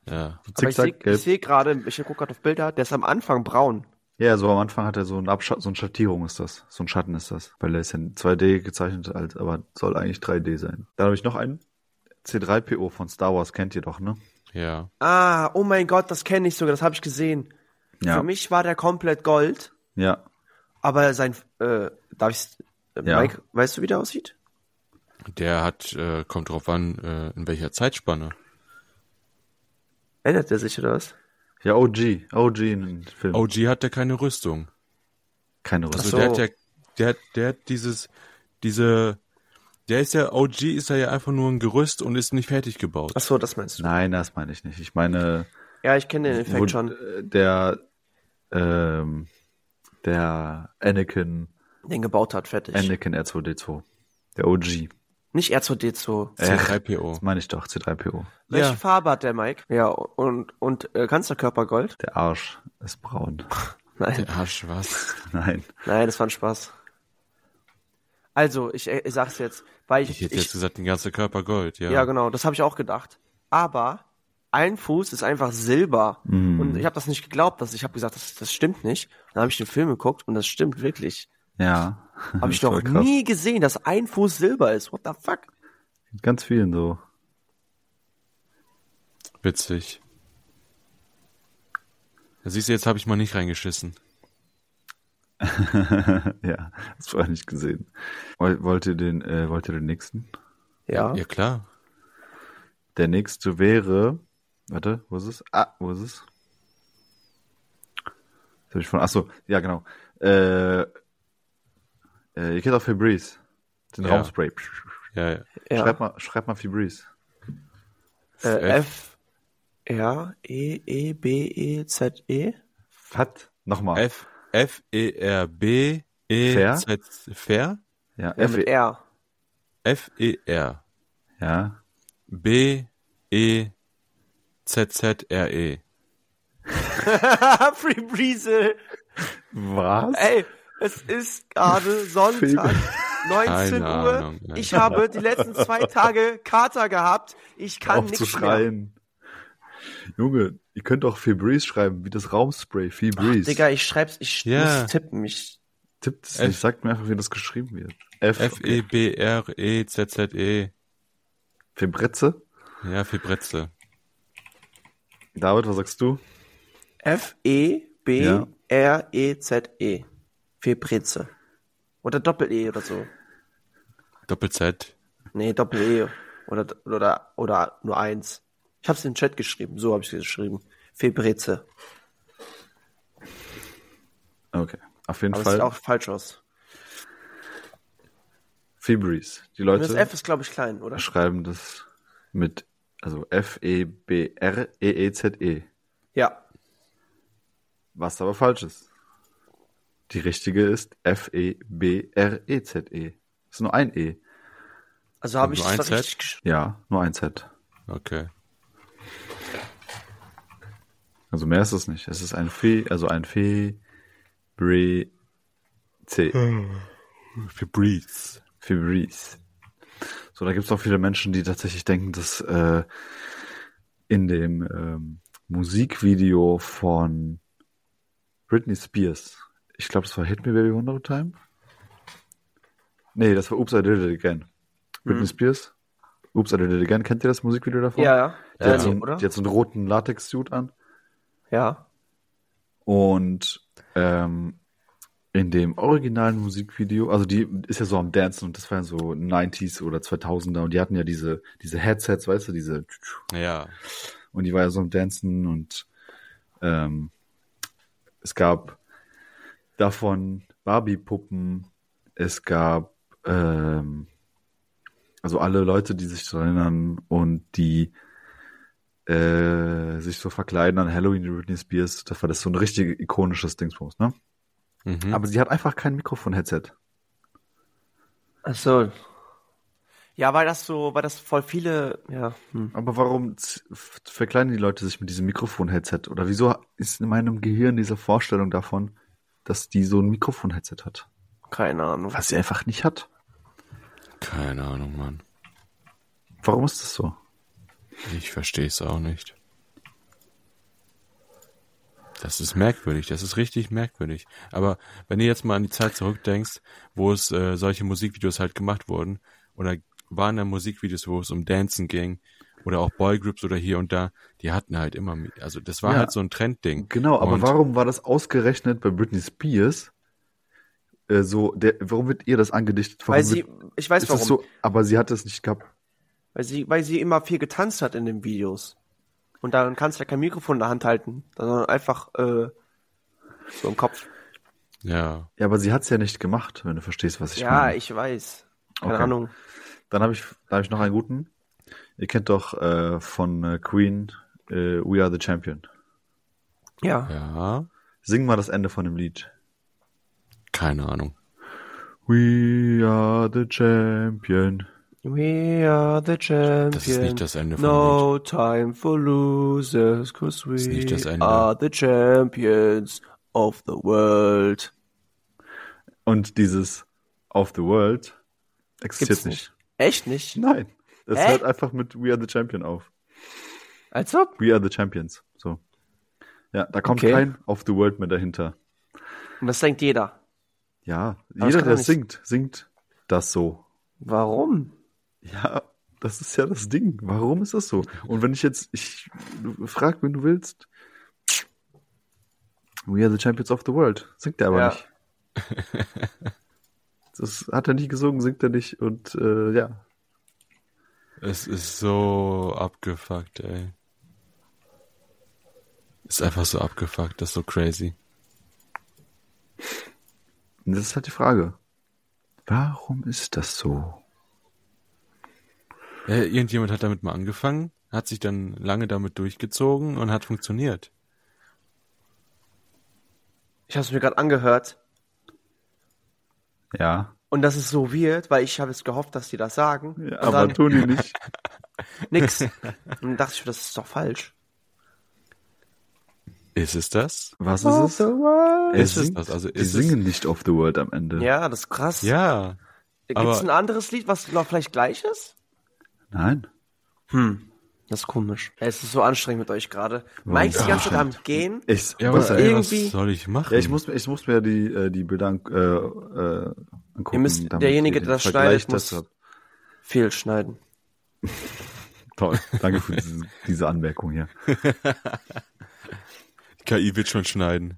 Ja. So Aber ich sehe seh gerade, ich gucke gerade auf Bilder, der ist am Anfang braun. Ja, so am Anfang hat er so ein Abschatt, so eine Schattierung ist das. So ein Schatten ist das. Weil er ist ja in 2D gezeichnet, als, aber soll eigentlich 3D sein. Dann habe ich noch einen. C3PO von Star Wars kennt ihr doch, ne? Ja. Ah, oh mein Gott, das kenne ich sogar, das habe ich gesehen. Ja. Für mich war der komplett Gold, Ja. aber sein, äh, darf ich, äh, Ja. Mike, weißt du, wie der aussieht? Der hat, äh, kommt drauf an, äh, in welcher Zeitspanne. Ändert er sich oder was? Ja, OG. OG in den Film. OG hat der keine Rüstung. Keine Also Rüstung. so. der hat ja, der hat, der hat dieses, diese, der ist ja, OG ist ja einfach nur ein Gerüst und ist nicht fertig gebaut. Ach so, das meinst du. Nein, das meine ich nicht. Ich meine, Ja, ich kenne den Effekt wo, schon. der, ähm, der Anakin, Den gebaut hat, fertig. Anakin R2D2. Der OG. Nicht R2D2. Äh, C3PO. Das meine ich doch, C3PO. Welche Ja. Farbe hat der Mike? Ja, und, und äh, Kanzlerkörper Gold? Der Arsch ist braun. Nein, Der Arsch, was? Nein. nein, das war ein Spaß. Also, ich, ich sag's jetzt, weil ich, Ich hätte ich jetzt gesagt, den ganzen Körper Gold, ja. ja genau, das habe ich auch gedacht. Aber ein Fuß ist einfach Silber. Mhm. Und ich habe das nicht geglaubt, dass ich habe gesagt, das, das stimmt nicht. Dann habe ich den Film geguckt und das stimmt wirklich. Ja. Habe ich Das doch war krass. nie gesehen, dass ein Fuß Silber ist. What the fuck? Ganz vielen so. Witzig. Da siehst du, jetzt habe ich mal nicht reingeschissen. ja, das war nicht gesehen. Woll- Wollt ihr den, äh, wollt ihr den nächsten? Ja. Ja, klar. Der nächste wäre, warte, wo ist es? Ah, wo ist es? Jetzt hab ich von, ach so, ja genau. Äh, äh, ihr kennt auch Febreze. Den Ja. Raumspray. Ja, ja. ja. Schreibt mal, schreibt mal Febreze. äh, F. F R E E B E Z E. Fat. Nochmal. F, F, E, R, B, E, Fair? Z, Fair? Ja, Ja, F, mit R. F, E, R, ja. B, E, Z, Z, R, E. Free Breezel. Was? Ey, es ist gerade Sonntag, 19 Keine Uhr. Ahnung. Ich habe die letzten zwei Tage Kater gehabt. Ich kann nichts mehr. aufzuschreien. Junge, ihr könnt auch Febreze schreiben, wie das Raumspray. Febreze. Digga, ich schreib's, ich Ja. muss tippen. Ich, Tippt es nicht, sagt mir einfach, wie das geschrieben wird. F, F, E, B, R, E, Z, Z, E. Febreze. Ja, Fibretze. David, was sagst du? F E E E. Febrize. Oder Doppel E oder so. Doppel Z. Nee, Doppel E. Oder, oder, oder nur eins. Ich hab's in den Chat geschrieben. So habe ich geschrieben. Febrize. Okay. Auf jeden Aber Fall sieht auch falsch aus. Febreze. Die Und Leute das F ist, glaube ich, klein, oder? schreiben das mit, also F-E-B-R-E-E-Z-E. Ja. Was aber falsch ist. Die richtige ist F-E-B-R-E-Z-E. Ist nur ein E. Also habe ich das ein richtig geschrieben. Ja, nur ein Z. Okay. Also mehr ist es nicht. Es ist ein Fe, also ein Fe, Bre, C. Febreze. Febreze. So, da gibt es auch viele Menschen, die tatsächlich denken, dass äh, in dem ähm, Musikvideo von Britney Spears, ich glaube, das war Hit Me Baby One More Time. Nee, das war Oops, I Did It Again. Britney Spears. Oops, I Did It Again. Kennt ihr das Musikvideo davon? Ja, ja. Die, hat Ja, so, einen- oder? die hat so einen roten Latex-Suit an. Ja. Und ähm, in dem originalen Musikvideo, also die ist ja so am Dancen und das war ja so 90s oder 2000er und die hatten ja diese, diese Headsets, weißt du, diese Ja. und die war ja so am Dancen und ähm, es gab davon Barbie-Puppen, es gab ähm, also alle Leute, die sich daran erinnern und die äh, sich so verkleiden an Halloween, die Britney Spears, das war das so ein richtig ikonisches Dingsbums, ne? Mhm. Aber sie hat einfach kein Mikrofon-Headset. Ach so. Ja, weil das so, weil das voll viele, ja. Hm. Aber warum verkleiden die Leute sich mit diesem Mikrofon-Headset? Oder wieso ist in meinem Gehirn diese Vorstellung davon, dass die so ein Mikrofon-Headset hat? Keine Ahnung. Was sie einfach nicht hat. Keine Ahnung, Mann. Warum ist das so? Ich verstehe es auch nicht. Das ist merkwürdig, das ist richtig merkwürdig. Aber wenn du jetzt mal an die Zeit zurückdenkst, wo es äh, solche Musikvideos halt gemacht wurden, oder waren da Musikvideos, wo es um Dancen ging, oder auch Boygroups oder hier und da, die hatten halt immer, also das war Ja. halt so ein Trendding. Genau, aber Und- warum war das ausgerechnet bei Britney Spears? Äh, so, der, warum wird ihr das angedichtet? Warum Weil sie, wird, ich weiß warum. das so, aber sie hat es nicht gehabt. Weil sie, weil sie immer viel getanzt hat in den Videos. Und dann kannst du ja kein Mikrofon in der Hand halten, sondern einfach äh, so im Kopf. Ja, Ja, aber sie hat es ja nicht gemacht, wenn du verstehst, was ich ja, meine. ich weiß. Keine Okay. Ahnung. Dann habe ich, da habe ich noch einen guten. Ihr kennt doch äh, von äh, Queen äh, We Are the Champion. Ja. ja, Sing mal das Ende von dem Lied. keine Ahnung. We are the champion. We are the champions. Das ist nicht das Ende vom No time for losers, cause we ist nicht das Ende. are the champions of the world. Und dieses Of the World existiert Gibt's nicht. Echt nicht? Nein. Das Hä? hört einfach mit We are the champion auf. Als ob? We are the champions. So. Ja, da kommt Okay. kein Off the World mehr dahinter. Und das denkt jeder. Ja, das jeder, der singt, singt das so. Warum? Ja, das ist ja das Ding. Warum ist das so? Und wenn ich jetzt, ich frag, wenn du willst, We are the champions of the world. Singt er aber Ja. nicht. Das hat er nicht gesungen, singt er nicht und äh, ja. Es ist so abgefuckt, ey. Ist einfach so abgefuckt, das ist so crazy. Und das ist halt die Frage. Warum ist das so? Ja, irgendjemand hat damit mal angefangen, hat sich dann lange damit durchgezogen und hat funktioniert. Ich habe es mir gerade angehört Ja, und das ist so weird, weil ich habe jetzt gehofft, dass die das sagen. ja aber dann tun die nicht. nix. Und dann dachte ich, das ist doch falsch. Ist es das? Was ist es? Er Ist es das? Also die ist es- singen nicht of the world am Ende. Ja, das ist krass. Ja. Gibt aber- es ein anderes Lied, was noch vielleicht gleich ist? Nein. Hm. Das ist komisch. Es ist so anstrengend mit euch gerade. Mike ist die ganze Zeit am Gehen. Ich, Ja, was, aber ey, ey, was irgendwie- soll ich machen? ja, ich muss, mir- ich muss mir die, äh, die Bilder an, äh, äh, angucken. Ihr müsst- derjenige, der das schneidet, muss- dazu habt. Fehlschneiden. Toll, danke für diese, diese Anmerkung hier. KI wird schon schneiden.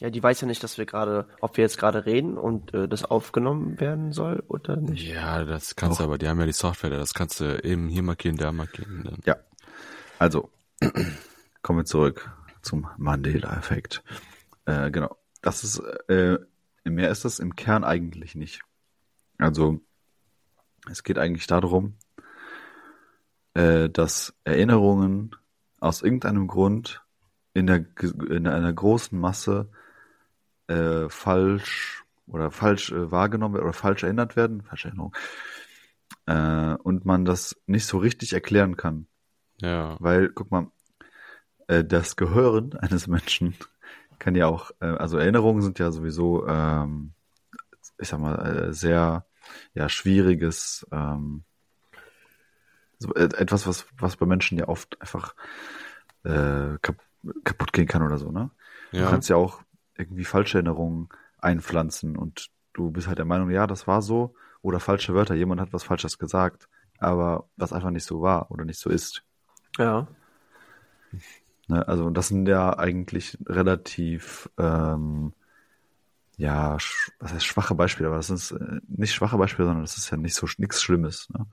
Ja, die weiß ja nicht, dass wir gerade, ob wir jetzt gerade reden und äh, das aufgenommen werden soll oder nicht. Ja, das kannst du aber, die haben ja die Software, da, das kannst du eben hier markieren, da markieren. Dann. Ja, also kommen wir zurück zum Mandela-Effekt. Äh, genau, das ist, äh, mehr ist das im Kern eigentlich nicht. Also es geht eigentlich darum, äh, dass Erinnerungen aus irgendeinem Grund in der in einer großen Masse äh, falsch oder falsch äh, wahrgenommen oder falsch erinnert werden, falsche Erinnerung, äh, und man das nicht so richtig erklären kann. Ja. Weil, guck mal, äh, das Gehirn eines Menschen kann ja auch, äh, also Erinnerungen sind ja sowieso, ähm, ich sag mal, äh, sehr ja, schwieriges, ähm, so, äh, etwas, was, was bei Menschen ja oft einfach äh, kap kaputt gehen kann oder so, ne? Du Ja. kannst ja auch irgendwie falsche Erinnerungen einpflanzen und du bist halt der Meinung, ja, das war so, oder falsche Wörter, jemand hat was Falsches gesagt, aber was einfach nicht so war oder nicht so ist. Ja. Ne, also das sind ja eigentlich relativ, ähm, ja, was heißt schwache Beispiele, aber das ist äh, nicht schwache Beispiele, sondern das ist ja nicht so nichts Schlimmes. Ne?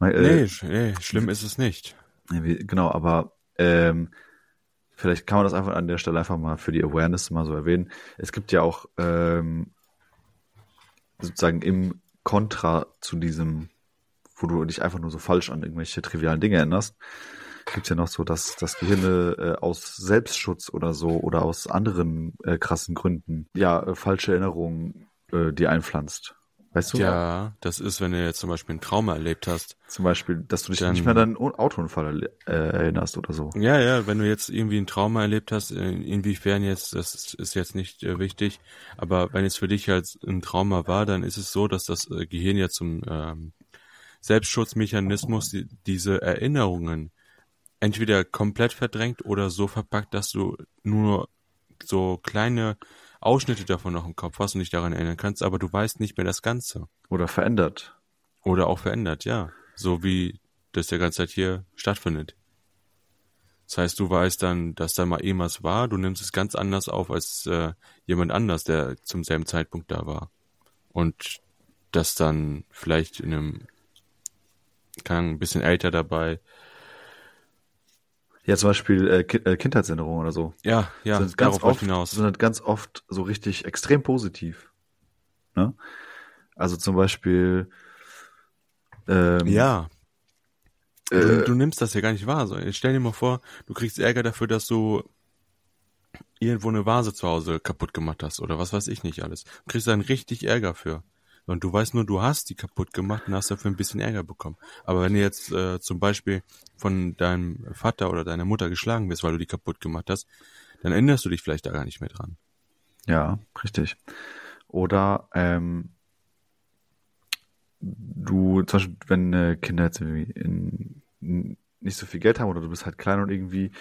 Nee, äh, sch- nee, schlimm ist es nicht. genau, aber ähm, vielleicht kann man das einfach an der Stelle einfach mal für die Awareness mal so erwähnen. Es gibt ja auch ähm, sozusagen im Kontra zu diesem, wo du dich einfach nur so falsch an irgendwelche trivialen Dinge erinnerst, gibt's ja noch so, dass das Gehirn äh, aus Selbstschutz oder so oder aus anderen äh, krassen Gründen ja äh, falsche Erinnerungen äh, dir einpflanzt. Weißt du? Ja, das ist, wenn du jetzt zum Beispiel ein Trauma erlebt hast. Zum Beispiel, dass du dich Dann- nicht mehr an deinen O- Autounfall äh, erinnerst oder so. Ja, ja, wenn du jetzt irgendwie ein Trauma erlebt hast, äh, inwiefern jetzt, das ist- jetzt nicht äh, wichtig, aber wenn es für dich als ein Trauma war, dann ist es so, dass das äh, Gehirn ja zum ähm, Selbstschutzmechanismus die, diese Erinnerungen entweder komplett verdrängt oder so verpackt, dass du nur so kleine Ausschnitte davon noch im Kopf hast und dich daran erinnern kannst, aber du weißt nicht mehr das Ganze. Oder verändert. Oder auch verändert, ja. So wie das der ganze Zeit hier stattfindet. Das heißt, du weißt dann, dass da mal irgendwas war, du nimmst es ganz anders auf als äh, jemand anders, der zum selben Zeitpunkt da war. Und das dann vielleicht in einem, kann ein bisschen älter dabei. Ja, zum Beispiel äh, Ki äh, Kindheitserinnerungen oder so. Ja, ja, sind ganz oft, hinaus. sind halt ganz oft so richtig extrem positiv. Ne? Also zum Beispiel ähm, Ja. äh, Du, du nimmst das ja gar nicht wahr. So, jetzt stell dir mal vor, du kriegst Ärger dafür, dass du irgendwo eine Vase zu Hause kaputt gemacht hast oder was weiß ich nicht alles. Du kriegst dann richtig Ärger für. Und du weißt nur, du hast die kaputt gemacht und hast dafür ein bisschen Ärger bekommen. Aber wenn du jetzt äh, zum Beispiel von deinem Vater oder deiner Mutter geschlagen wirst, weil du die kaputt gemacht hast, dann erinnerst du dich vielleicht da gar nicht mehr dran. Ja, richtig. Oder ähm, du, zum Beispiel, wenn äh, Kinder jetzt irgendwie in, in nicht so viel Geld haben oder du bist halt klein und irgendwie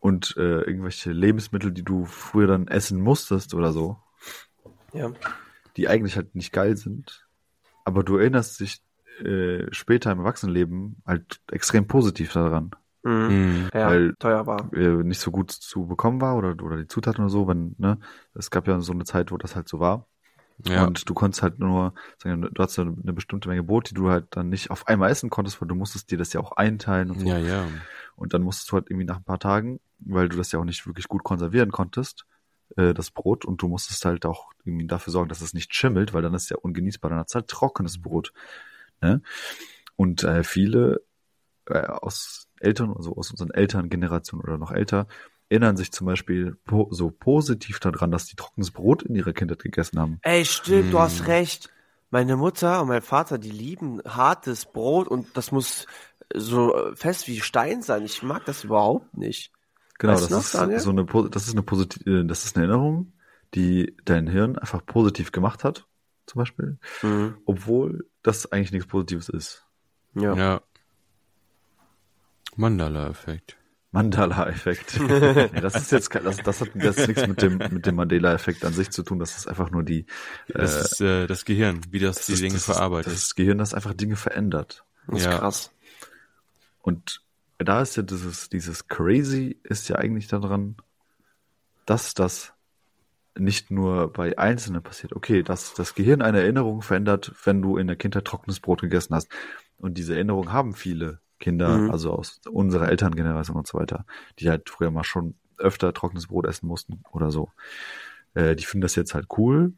und äh, irgendwelche Lebensmittel, die du früher dann essen musstest oder so, Ja. Die eigentlich halt nicht geil sind, aber du erinnerst dich äh, später im Erwachsenenleben halt extrem positiv daran, Mhm. Mhm. Ja, Weil- teuer war. äh, nicht so gut zu bekommen war oder oder die Zutaten oder so, wenn ne, es gab ja so eine Zeit, wo das halt so war. Ja. Und du konntest halt nur, sagen, wir, du hast eine, eine bestimmte Menge Brot, die du halt dann nicht auf einmal essen konntest, weil du musstest dir das ja auch einteilen und so. ja, ja. Und dann musstest du halt irgendwie nach ein paar Tagen, weil du das ja auch nicht wirklich gut konservieren konntest, äh, das Brot, und du musstest halt auch irgendwie dafür sorgen, dass es nicht schimmelt, weil dann ist es ja ungenießbar, dann hat's halt trockenes Brot. Ne? Und äh, viele äh, aus Eltern, also aus unseren Elterngenerationen oder noch älter, erinnern sich zum Beispiel po so positiv daran, dass die trockenes Brot in ihrer Kindheit gegessen haben. Ey, stimmt, du hast Mm. recht. Meine Mutter und mein Vater, die lieben hartes Brot und das muss so fest wie Stein sein. Ich mag das überhaupt nicht. Genau, Weißt noch, das Daniel? ist so eine, das ist eine positive, das ist eine Erinnerung, die dein Hirn einfach positiv gemacht hat, zum Beispiel, Mhm. obwohl das eigentlich nichts Positives ist. Ja. Ja. Mandala-Effekt. Mandala-Effekt. nee, das ist jetzt, das, das hat jetzt nichts mit dem, mit dem Mandela-Effekt an sich zu tun. Das ist einfach nur die, Das äh, ist äh, das Gehirn, wie das, das die ist- Dinge das ist- verarbeitet. Das, ist das Gehirn, das einfach Dinge verändert. Das ist Ja. krass. Und da ist ja dieses, dieses Crazy ist ja eigentlich daran, dass das nicht nur bei Einzelnen passiert. Okay, dass das Gehirn eine Erinnerung verändert, wenn du in der Kindheit trockenes Brot gegessen hast. Und diese Erinnerung haben viele Kinder, Mhm. also aus unserer Elterngeneration und so weiter, die halt früher mal schon öfter trockenes Brot essen mussten oder so. Äh, die finden das jetzt halt cool,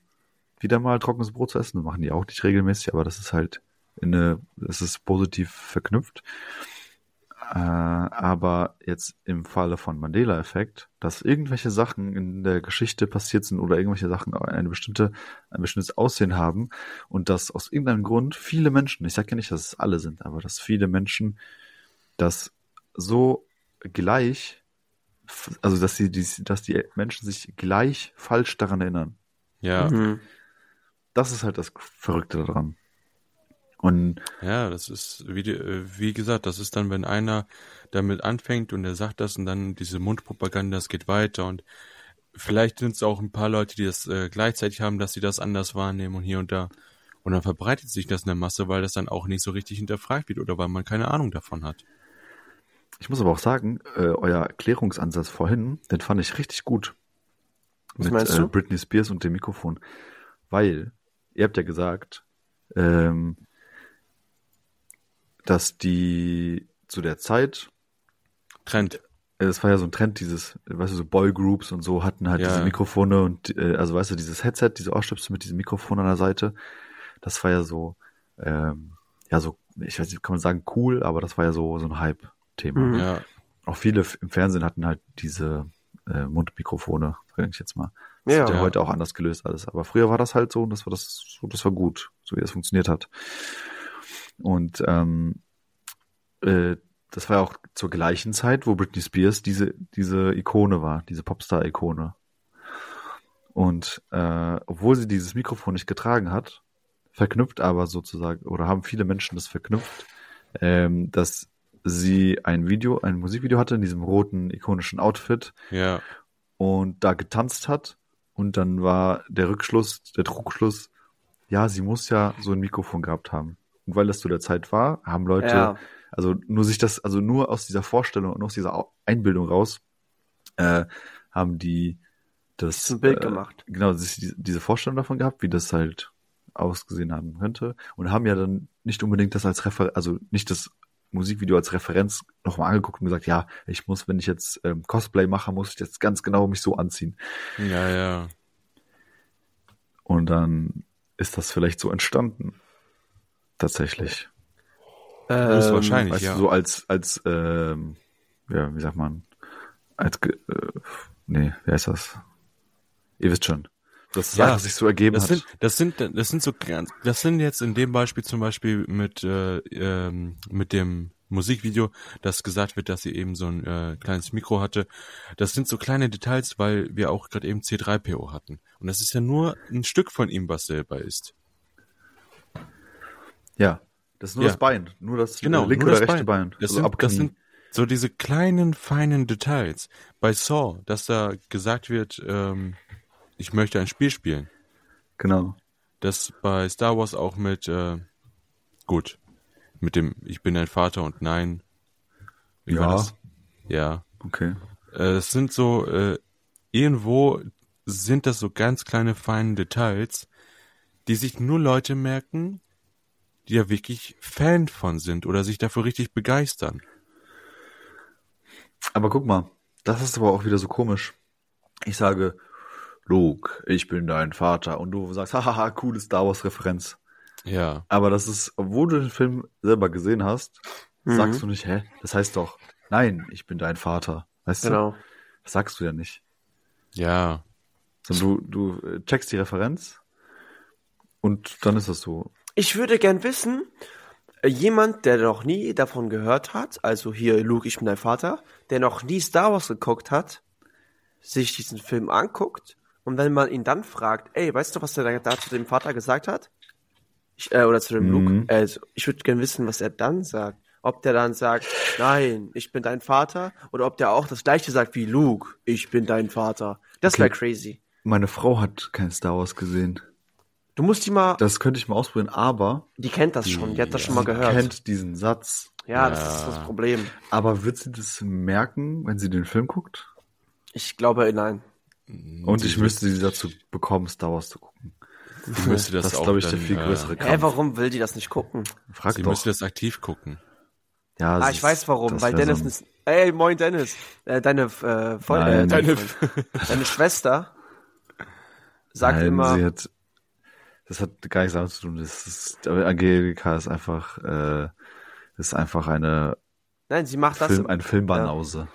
wieder mal trockenes Brot zu essen. Das machen die auch nicht regelmäßig, aber das ist halt eine, das ist positiv verknüpft. Äh, aber jetzt im Falle von Mandela-Effekt, dass irgendwelche Sachen in der Geschichte passiert sind oder irgendwelche Sachen eine bestimmte, ein bestimmtes Aussehen haben und dass aus irgendeinem Grund viele Menschen, ich sage ja nicht, dass es alle sind, aber dass viele Menschen das so gleich, also dass die, die dass die Menschen sich gleich falsch daran erinnern. ja, Mhm. Das ist halt das Verrückte daran. Und ja, das ist, wie, die, äh, wie gesagt, das ist dann, wenn einer damit anfängt und er sagt das und dann diese Mundpropaganda, das geht weiter und vielleicht sind es auch ein paar Leute, die das äh, gleichzeitig haben, dass sie das anders wahrnehmen und hier und da. Und dann verbreitet sich das in der Masse, weil das dann auch nicht so richtig hinterfragt wird oder weil man keine Ahnung davon hat. Ich muss aber auch sagen, äh, euer Erklärungsansatz vorhin, den fand ich richtig gut. Was mit meinst äh? Britney Spears und dem Mikrofon. Weil, ihr habt ja gesagt, ähm, dass die zu der Zeit, Trend. äh, es war ja so ein Trend, dieses, weißt du, so Boygroups und so hatten halt Ja. diese Mikrofone und, äh, also weißt du, dieses Headset, diese Ohrstöpsel mit diesem Mikrofon an der Seite, das war ja so, ähm, ja so, ich weiß nicht, kann man sagen cool, aber das war ja so, so ein Hype-Thema. Mhm. Ja, Auch viele im Fernsehen hatten halt diese äh, Mundmikrofone, sag ich jetzt mal. Das Ja. wird ja Ja. heute auch anders gelöst alles. Aber früher war das halt so und das war das, so, das war gut, so wie das funktioniert hat. Und ähm, äh, das war ja auch zur gleichen Zeit, wo Britney Spears diese, diese Ikone war, diese Popstar-Ikone. Und äh, obwohl sie dieses Mikrofon nicht getragen hat, verknüpft aber sozusagen, oder haben viele Menschen das verknüpft, ähm, dass sie ein Video, ein Musikvideo hatte in diesem roten, ikonischen Outfit ja, und da getanzt hat. Und dann war der Rückschluss, der Trugschluss, ja, sie muss ja so ein Mikrofon gehabt haben. Und weil das zu der Zeit war, haben Leute, Ja. also nur sich das, also nur aus dieser Vorstellung und aus dieser Einbildung raus, äh, haben die das ein Bild äh, gemacht. Genau, sich die- diese Vorstellung davon gehabt, wie das halt ausgesehen haben könnte und haben ja dann nicht unbedingt das als Refer also nicht das Musikvideo als Referenz nochmal angeguckt und gesagt, ja, ich muss, wenn ich jetzt ähm, Cosplay mache, muss ich jetzt ganz genau mich so anziehen. ja, ja. Und dann ist das vielleicht so entstanden. Tatsächlich. Das ist Ähm, wahrscheinlich, Weißt ja. so als, als, ähm, ja, wie sagt man, als, äh, nee, wie heißt das? Ihr wisst schon. Dass es Ja, einfach sich so ergeben Das hat. sind, das sind, das sind so ganz, das sind jetzt in dem Beispiel zum Beispiel mit, äh, ähm, mit dem Musikvideo, dass gesagt wird, dass sie eben so ein äh, kleines Mikro hatte. Das sind so kleine Details, weil wir auch gerade eben C3PO hatten. Und das ist ja nur ein Stück von ihm, was selber ist. Ja, Das ist nur Ja. das Bein. Nur das Genau, äh, linke nur oder das rechte Bein. Das, Also sind, das sind so diese kleinen, feinen Details. Bei Saw, dass da gesagt wird, ähm, ich möchte ein Spiel spielen. Genau. Das bei Star Wars auch mit, äh, gut, mit dem Ich bin dein Vater und Nein. Wie Ja. war das? Ja. Okay. Äh, Es sind so, äh, irgendwo sind das so ganz kleine, feine Details, die sich nur Leute merken, die ja wirklich Fan von sind oder sich dafür richtig begeistern. Aber guck mal, das ist aber auch wieder so komisch. Ich sage, Luke, ich bin dein Vater. Und du sagst, hahaha, coole Star Wars-Referenz. Ja. Aber das ist, obwohl du den Film selber gesehen hast, Mhm. sagst du nicht, hä? Das heißt doch, nein, ich bin dein Vater. Weißt Genau. du? Das sagst du ja nicht. Ja. Sondern du, du checkst die Referenz und dann ist das so. Ich würde gern wissen, äh, jemand, der noch nie davon gehört hat, also hier Luke, ich bin dein Vater, der noch nie Star Wars geguckt hat, sich diesen Film anguckt und wenn man ihn dann fragt, ey, weißt du, was der da zu dem Vater gesagt hat? Ich, äh, oder zu dem Luke? Mhm. Also, ich würde gern wissen, was er dann sagt. Ob der dann sagt, nein, ich bin dein Vater, oder ob der auch das gleiche sagt wie Luke, ich bin dein Vater. Das Okay. wäre crazy. Meine Frau hat kein Star Wars gesehen. Du musst die mal, Das könnte ich mal ausprobieren, aber die kennt das schon, die hat das schon mal gehört. kennt diesen Satz. Ja, das ist das Problem. Aber wird sie das merken, wenn sie den Film guckt? Ich glaube, nein. Und ich Sie- müsste sie dazu bekommen, Star Wars zu gucken. Sie müsste das, Das ist, glaube ich, der viel größere Äh, Kampf. Hä, warum will die das nicht gucken? Frag sie doch. müsste das aktiv gucken. ja, Ah, ich ist- weiß warum, weil Dennis, so ein- ist, ey, moin Dennis, äh, deine, äh, voll, äh, deine, deine Schwester sagt Nein, immer, sie hat, das hat gar nichts damit zu tun. Das ist, Angelika ist einfach, äh, ist einfach eine nein, sie macht das, Film, eine Filmbanause.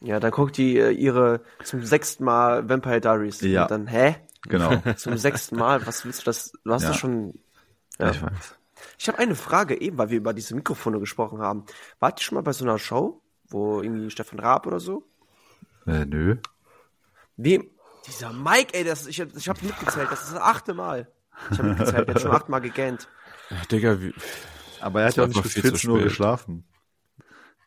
ja, dann guckt die äh, ihre zum sechsten Mal Vampire Diaries Ja. und dann, hä? Genau. Zum sechsten Mal, was willst du das, du hast Ja. das schon, ja. Ich weiß. ich habe eine Frage eben, weil wir über diese Mikrofone gesprochen haben. Wart ihr schon mal bei so einer Show, wo irgendwie Stefan Raab oder so? Äh, nö. Wem? Dieser Mike, ey, das, ich, hab- ich habe mitgezählt, das ist das achte Mal. Ich habe mitgezählt, der hat schon achtmal gegähnt. Ja, Digga, wie, Aber er hat ja auch nicht bis viel zu 14 Uhr spät. geschlafen.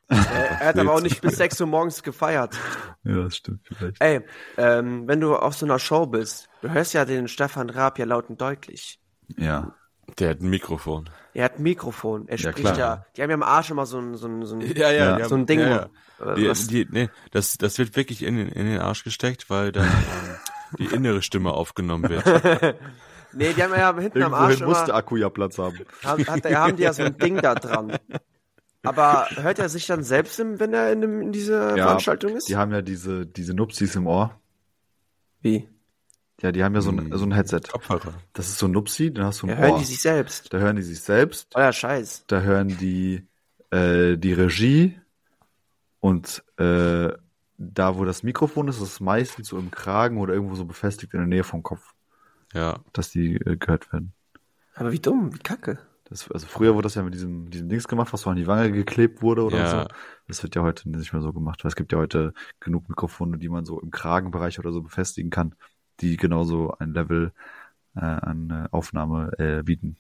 Er, er hat aber auch nicht bis 6 Uhr morgens gefeiert. Ja, das stimmt vielleicht. Ey, ähm, wenn du auf so einer Show bist, du hörst ja den Stefan Raab ja laut und deutlich. Ja. Der hat ein Mikrofon. Er hat ein Mikrofon, er Ja, spricht klar. ja, die haben ja am Arsch immer so ein, so ein, so ein, Ja, so ein haben- Ding, Ja, ja. äh, Die, was- die, nee, das, das wird wirklich in den, in den Arsch gesteckt, weil dann ähm, die innere Stimme aufgenommen wird. nee, die haben ja hinten am Irgendwohin Arsch muss der Akku ja Platz haben. haben, hat, haben die ja so ein Ding da dran. Aber hört er sich dann selbst, im, wenn er in, in dieser Ja, Veranstaltung ist? Die haben ja diese, diese Nupsis im Ohr. Wie? Ja, die haben ja so ein, Hm. so ein Headset. Kopfhörer. Das ist so ein Nupsi, dann hast du ein Ohr. hören die sich selbst. Da hören die sich selbst, Euer Scheiß. da hören die äh, die Regie und äh, da, wo das Mikrofon ist, ist es meistens so im Kragen oder irgendwo so befestigt in der Nähe vom Kopf, Ja. dass die äh, gehört werden. Aber wie dumm, wie kacke. Das, also früher wurde das ja mit diesem, diesem Dings gemacht, was so an die Wange geklebt wurde oder Ja. so. Das wird ja heute nicht mehr so gemacht, weil es gibt ja heute genug Mikrofone, die man so im Kragenbereich oder so befestigen kann, die genauso ein Level äh, an äh, Aufnahme äh, bieten.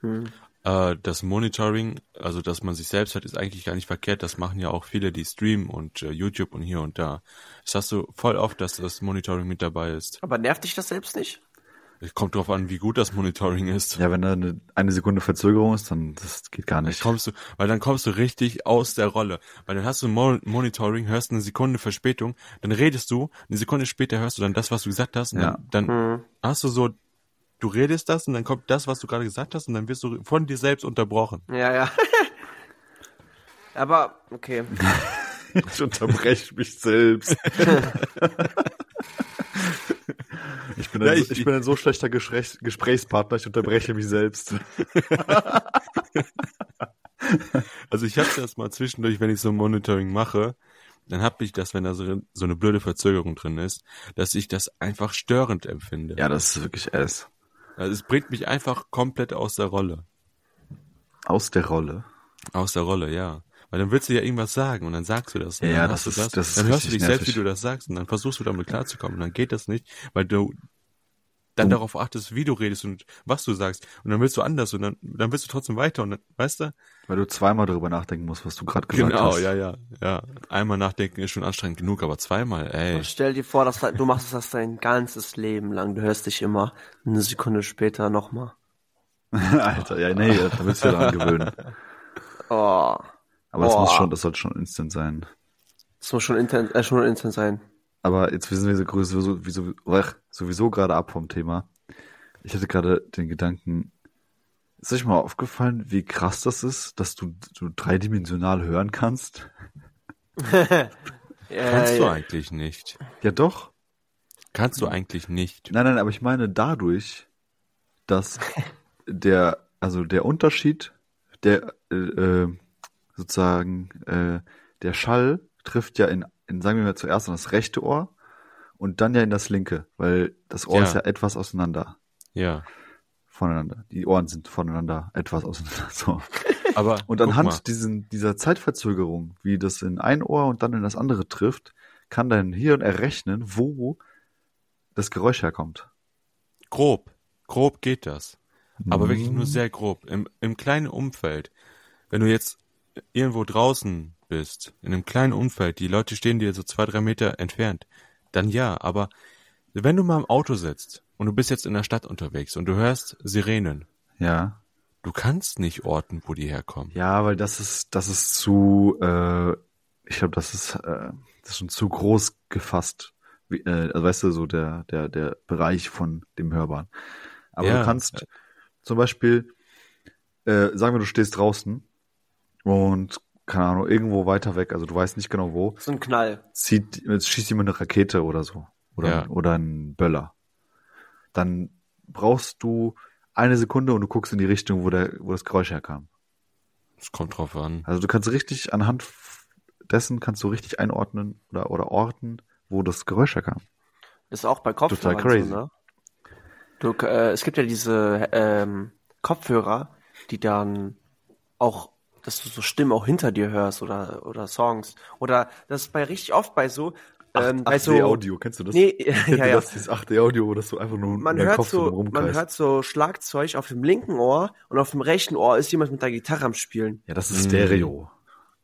Hm. Äh, das Monitoring, also dass man sich selbst hat, ist eigentlich gar nicht verkehrt. Das machen ja auch viele, die streamen und äh, YouTube und hier und da. Das hast du voll oft, dass das Monitoring mit dabei ist. Aber nervt dich das selbst nicht? Es kommt drauf an, wie gut das Monitoring ist. Ja, wenn da eine, eine Sekunde Verzögerung ist, dann das geht gar Dann nicht. kommst du, weil dann kommst du richtig aus der Rolle. Weil dann hast du Mo Monitoring, hörst eine Sekunde Verspätung, dann redest du, eine Sekunde später hörst du dann das, was du gesagt hast, und Ja. dann, dann Hm. hast du so, du redest das und dann kommt das, was du gerade gesagt hast, und dann wirst du von dir selbst unterbrochen. Ja, ja. Aber, okay. Ich unterbreche mich selbst. Ich bin, ein, Ja, so- ich- ich, bin ein so schlechter Gesprächs Gesprächspartner, ich unterbreche mich selbst. Also ich habe das mal zwischendurch, wenn ich so ein Monitoring mache, dann habe ich das, wenn da so, so eine blöde Verzögerung drin ist, dass ich das einfach störend empfinde. Ja, das ist wirklich es. Also es bringt mich einfach komplett aus der Rolle. Aus der Rolle. Aus der Rolle, ja. Weil dann willst du ja irgendwas sagen und dann sagst du das. Und Ja, dann das ist- das ist dann hörst du dich selbst, wie nervig. du das sagst und dann versuchst du damit klarzukommen und dann geht das nicht, weil du dann Du- darauf achtest, wie du redest und was du sagst. Und dann willst du anders und dann, dann willst du trotzdem weiter und dann, weißt du? Weil du zweimal darüber nachdenken musst, was du gerade gesagt Genau, hast. ja, ja, ja. Einmal nachdenken ist schon anstrengend genug, aber zweimal, ey. Und stell dir vor, dass du machst das dein ganzes Leben lang. Du hörst dich immer eine Sekunde später nochmal. Alter, ja, nee, da willst du dir daran gewöhnen. Oh, Aber das Boah. muss schon, das sollte schon instant sein. das muss schon intens, äh, schon intens sein. Aber jetzt wissen wir so- sowieso, sowieso, sowieso gerade ab vom Thema. Ich hatte gerade den Gedanken, ist euch mal aufgefallen, wie krass das ist, dass du, du dreidimensional hören kannst? Kannst Äh, du eigentlich nicht. Ja, doch. Kannst du eigentlich nicht. Nein, nein, aber ich meine dadurch, dass der, also der Unterschied, der äh, äh, sozusagen äh, der Schall trifft ja in, in, sagen wir mal zuerst in das rechte Ohr und dann ja in das linke, weil das Ohr Ja. ist ja etwas auseinander Ja. voneinander. Die Ohren sind voneinander etwas auseinander. So. Aber Und anhand diesen, dieser Zeitverzögerung, wie das in ein Ohr und dann in das andere trifft, kann dein Hirn errechnen, wo das Geräusch herkommt. grob, grob geht das. Aber wirklich Mhm. nur sehr grob. Im, Im kleinen Umfeld. Wenn du jetzt irgendwo draußen bist, in einem kleinen Umfeld, die Leute stehen dir so zwei, drei Meter entfernt, dann ja. Aber wenn du mal im Auto sitzt und du bist jetzt in der Stadt unterwegs und du hörst Sirenen, Ja. du kannst nicht orten, wo die herkommen. Ja, weil das ist, das ist zu, äh, ich glaube, das ist, äh, das ist schon zu groß gefasst. Wie, äh, also weißt du, so der, der, der Bereich von dem Hörbaren. Aber Ja. du kannst zum Beispiel, äh, sagen wir, du stehst draußen und, keine Ahnung, irgendwo weiter weg, also du weißt nicht genau wo, so ein Knall. zieht, jetzt schießt jemand eine Rakete oder so. Oder, Ja. oder ein Böller. Dann brauchst du eine Sekunde und du guckst in die Richtung, wo der, wo das Geräusch herkam. Es kommt drauf an. Also du kannst richtig anhand dessen kannst du richtig einordnen oder, oder orten, wo das Geräusch herkam. Das ist auch bei Kopfhörern Total crazy. so, ne? Du, äh, es gibt ja diese ähm, Kopfhörer, die dann auch, dass du so Stimmen auch hinter dir hörst oder oder Songs oder das ist bei richtig oft bei so ähm, bei so Audio, kennst du das? nee ja ja das, dieses 8D Audio, wo das so einfach nur man hört Kopf so so man rumkreist? hört so Schlagzeug auf dem linken Ohr und auf dem rechten Ohr ist jemand mit der Gitarre am spielen ja, das ist Mm. Stereo.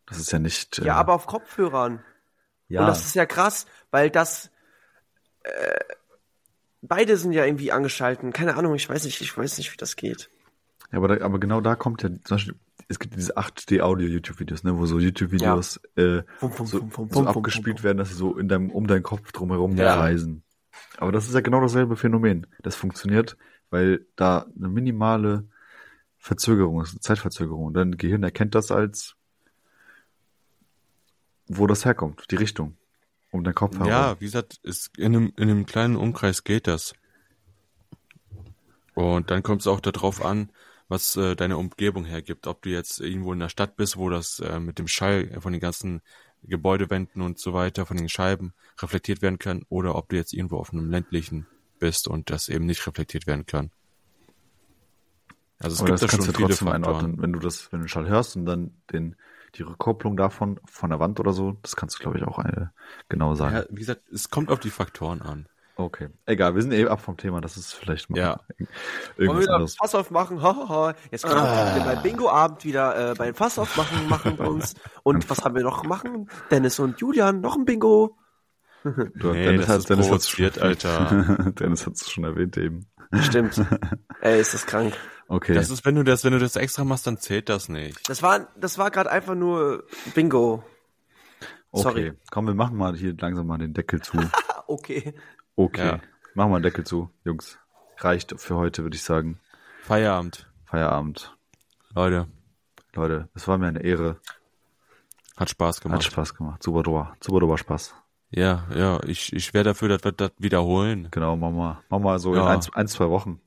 Das ist ja nicht. ja äh, aber auf Kopfhörern ja, Und das ist ja krass, weil das äh, beide sind ja irgendwie angeschalten. Keine Ahnung, ich weiß nicht, ich weiß nicht, wie das geht. ja aber, da, aber genau da kommt ja zum Beispiel, es gibt diese 8D Audio YouTube-Videos, ne, wo so YouTube-Videos äh, so, abgespielt werden, dass sie so in deinem, um deinen Kopf drumherum Ja. kreisen. Aber das ist ja genau dasselbe Phänomen. Das funktioniert, weil da eine minimale Verzögerung ist, eine Zeitverzögerung. Und dein Gehirn erkennt das als, wo das herkommt, die Richtung. Um deinen Kopf herum. Ja, wie gesagt, ist in einem, in einem kleinen Umkreis geht das. Und dann kommt es auch darauf an, was äh, deine Umgebung hergibt. Ob du jetzt irgendwo in der Stadt bist, wo das äh, mit dem Schall von den ganzen Gebäudewänden und so weiter, von den Scheiben reflektiert werden kann, oder ob du jetzt irgendwo auf einem ländlichen bist und das eben nicht reflektiert werden kann. Also es Aber gibt das da kannst schon du viele trotzdem Faktoren. einordnen, wenn du das, wenn du Schall hörst und dann den, die Rückkopplung davon, von der Wand oder so, das kannst du, glaube ich, auch äh, genau sagen. Ja, wie gesagt, es kommt auf die Faktoren an. Okay. Egal, wir sind eben ab vom Thema, das ist vielleicht mal Ja. Wollen wir irgendwas wieder anderes. Fass aufmachen? Ha, ha, ha. Jetzt können Ah. wir beim Bingo-Abend wieder äh, beim Fass aufmachen machen bei uns. Und was haben wir noch machen? Dennis und Julian, noch ein Bingo. Du, Nee, Dennis das hat, ist Dennis hat's schon, Alter. Dennis hat es schon erwähnt eben. Stimmt. Ey, ist das krank. Okay. Das ist, wenn du das, wenn du das extra machst, dann zählt das nicht. Das war, das war gerade einfach nur Bingo. okay. sorry. Komm, wir machen mal hier langsam mal den Deckel zu. Okay. Okay. Ja. Machen wir den Deckel zu, Jungs. Reicht für heute, würde ich sagen. Feierabend. Feierabend. Leute, Leute, es war mir eine Ehre. hat Spaß Hat gemacht. Spaß gemacht. Super dober. Super dober Spaß. Ja, ja, ich, ich wäre dafür, dass wir das wiederholen. Genau, machen wir. Machen wir so in Ja. ein, ein, zwei Wochen.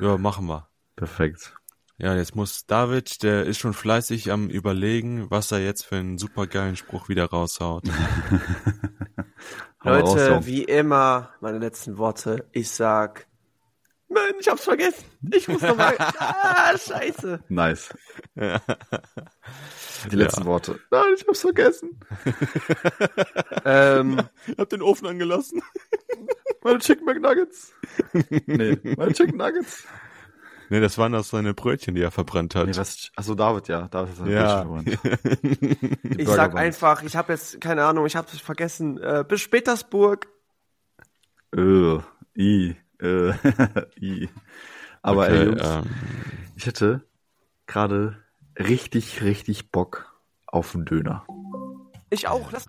Ja, machen wir. Perfekt. Ja, jetzt muss David, der ist schon fleißig am überlegen, was er jetzt für einen supergeilen Spruch wieder raushaut. Leute, wie immer, meine letzten Worte. Ich sag, nein, ich hab's vergessen. Ich muss noch mal, ah, scheiße. Nice. Die letzten Worte. Nein, ich hab's vergessen. Ähm, Hab den Ofen angelassen. Meine Chicken McNuggets. nee, meine Chicken Nuggets. Nee, das waren doch seine Brötchen, die er verbrannt hat. Nee, was, achso, David, ja. David ist ein ja. Brötchen verbrannt. Die Ich sag Buns. einfach, ich habe jetzt keine Ahnung, ich habe vergessen. Äh, bis Petersburg. Äh, i, äh, i. Aber ey, okay, Jungs, ähm, ich hätte gerade richtig, richtig Bock auf einen Döner. Ich auch. Lass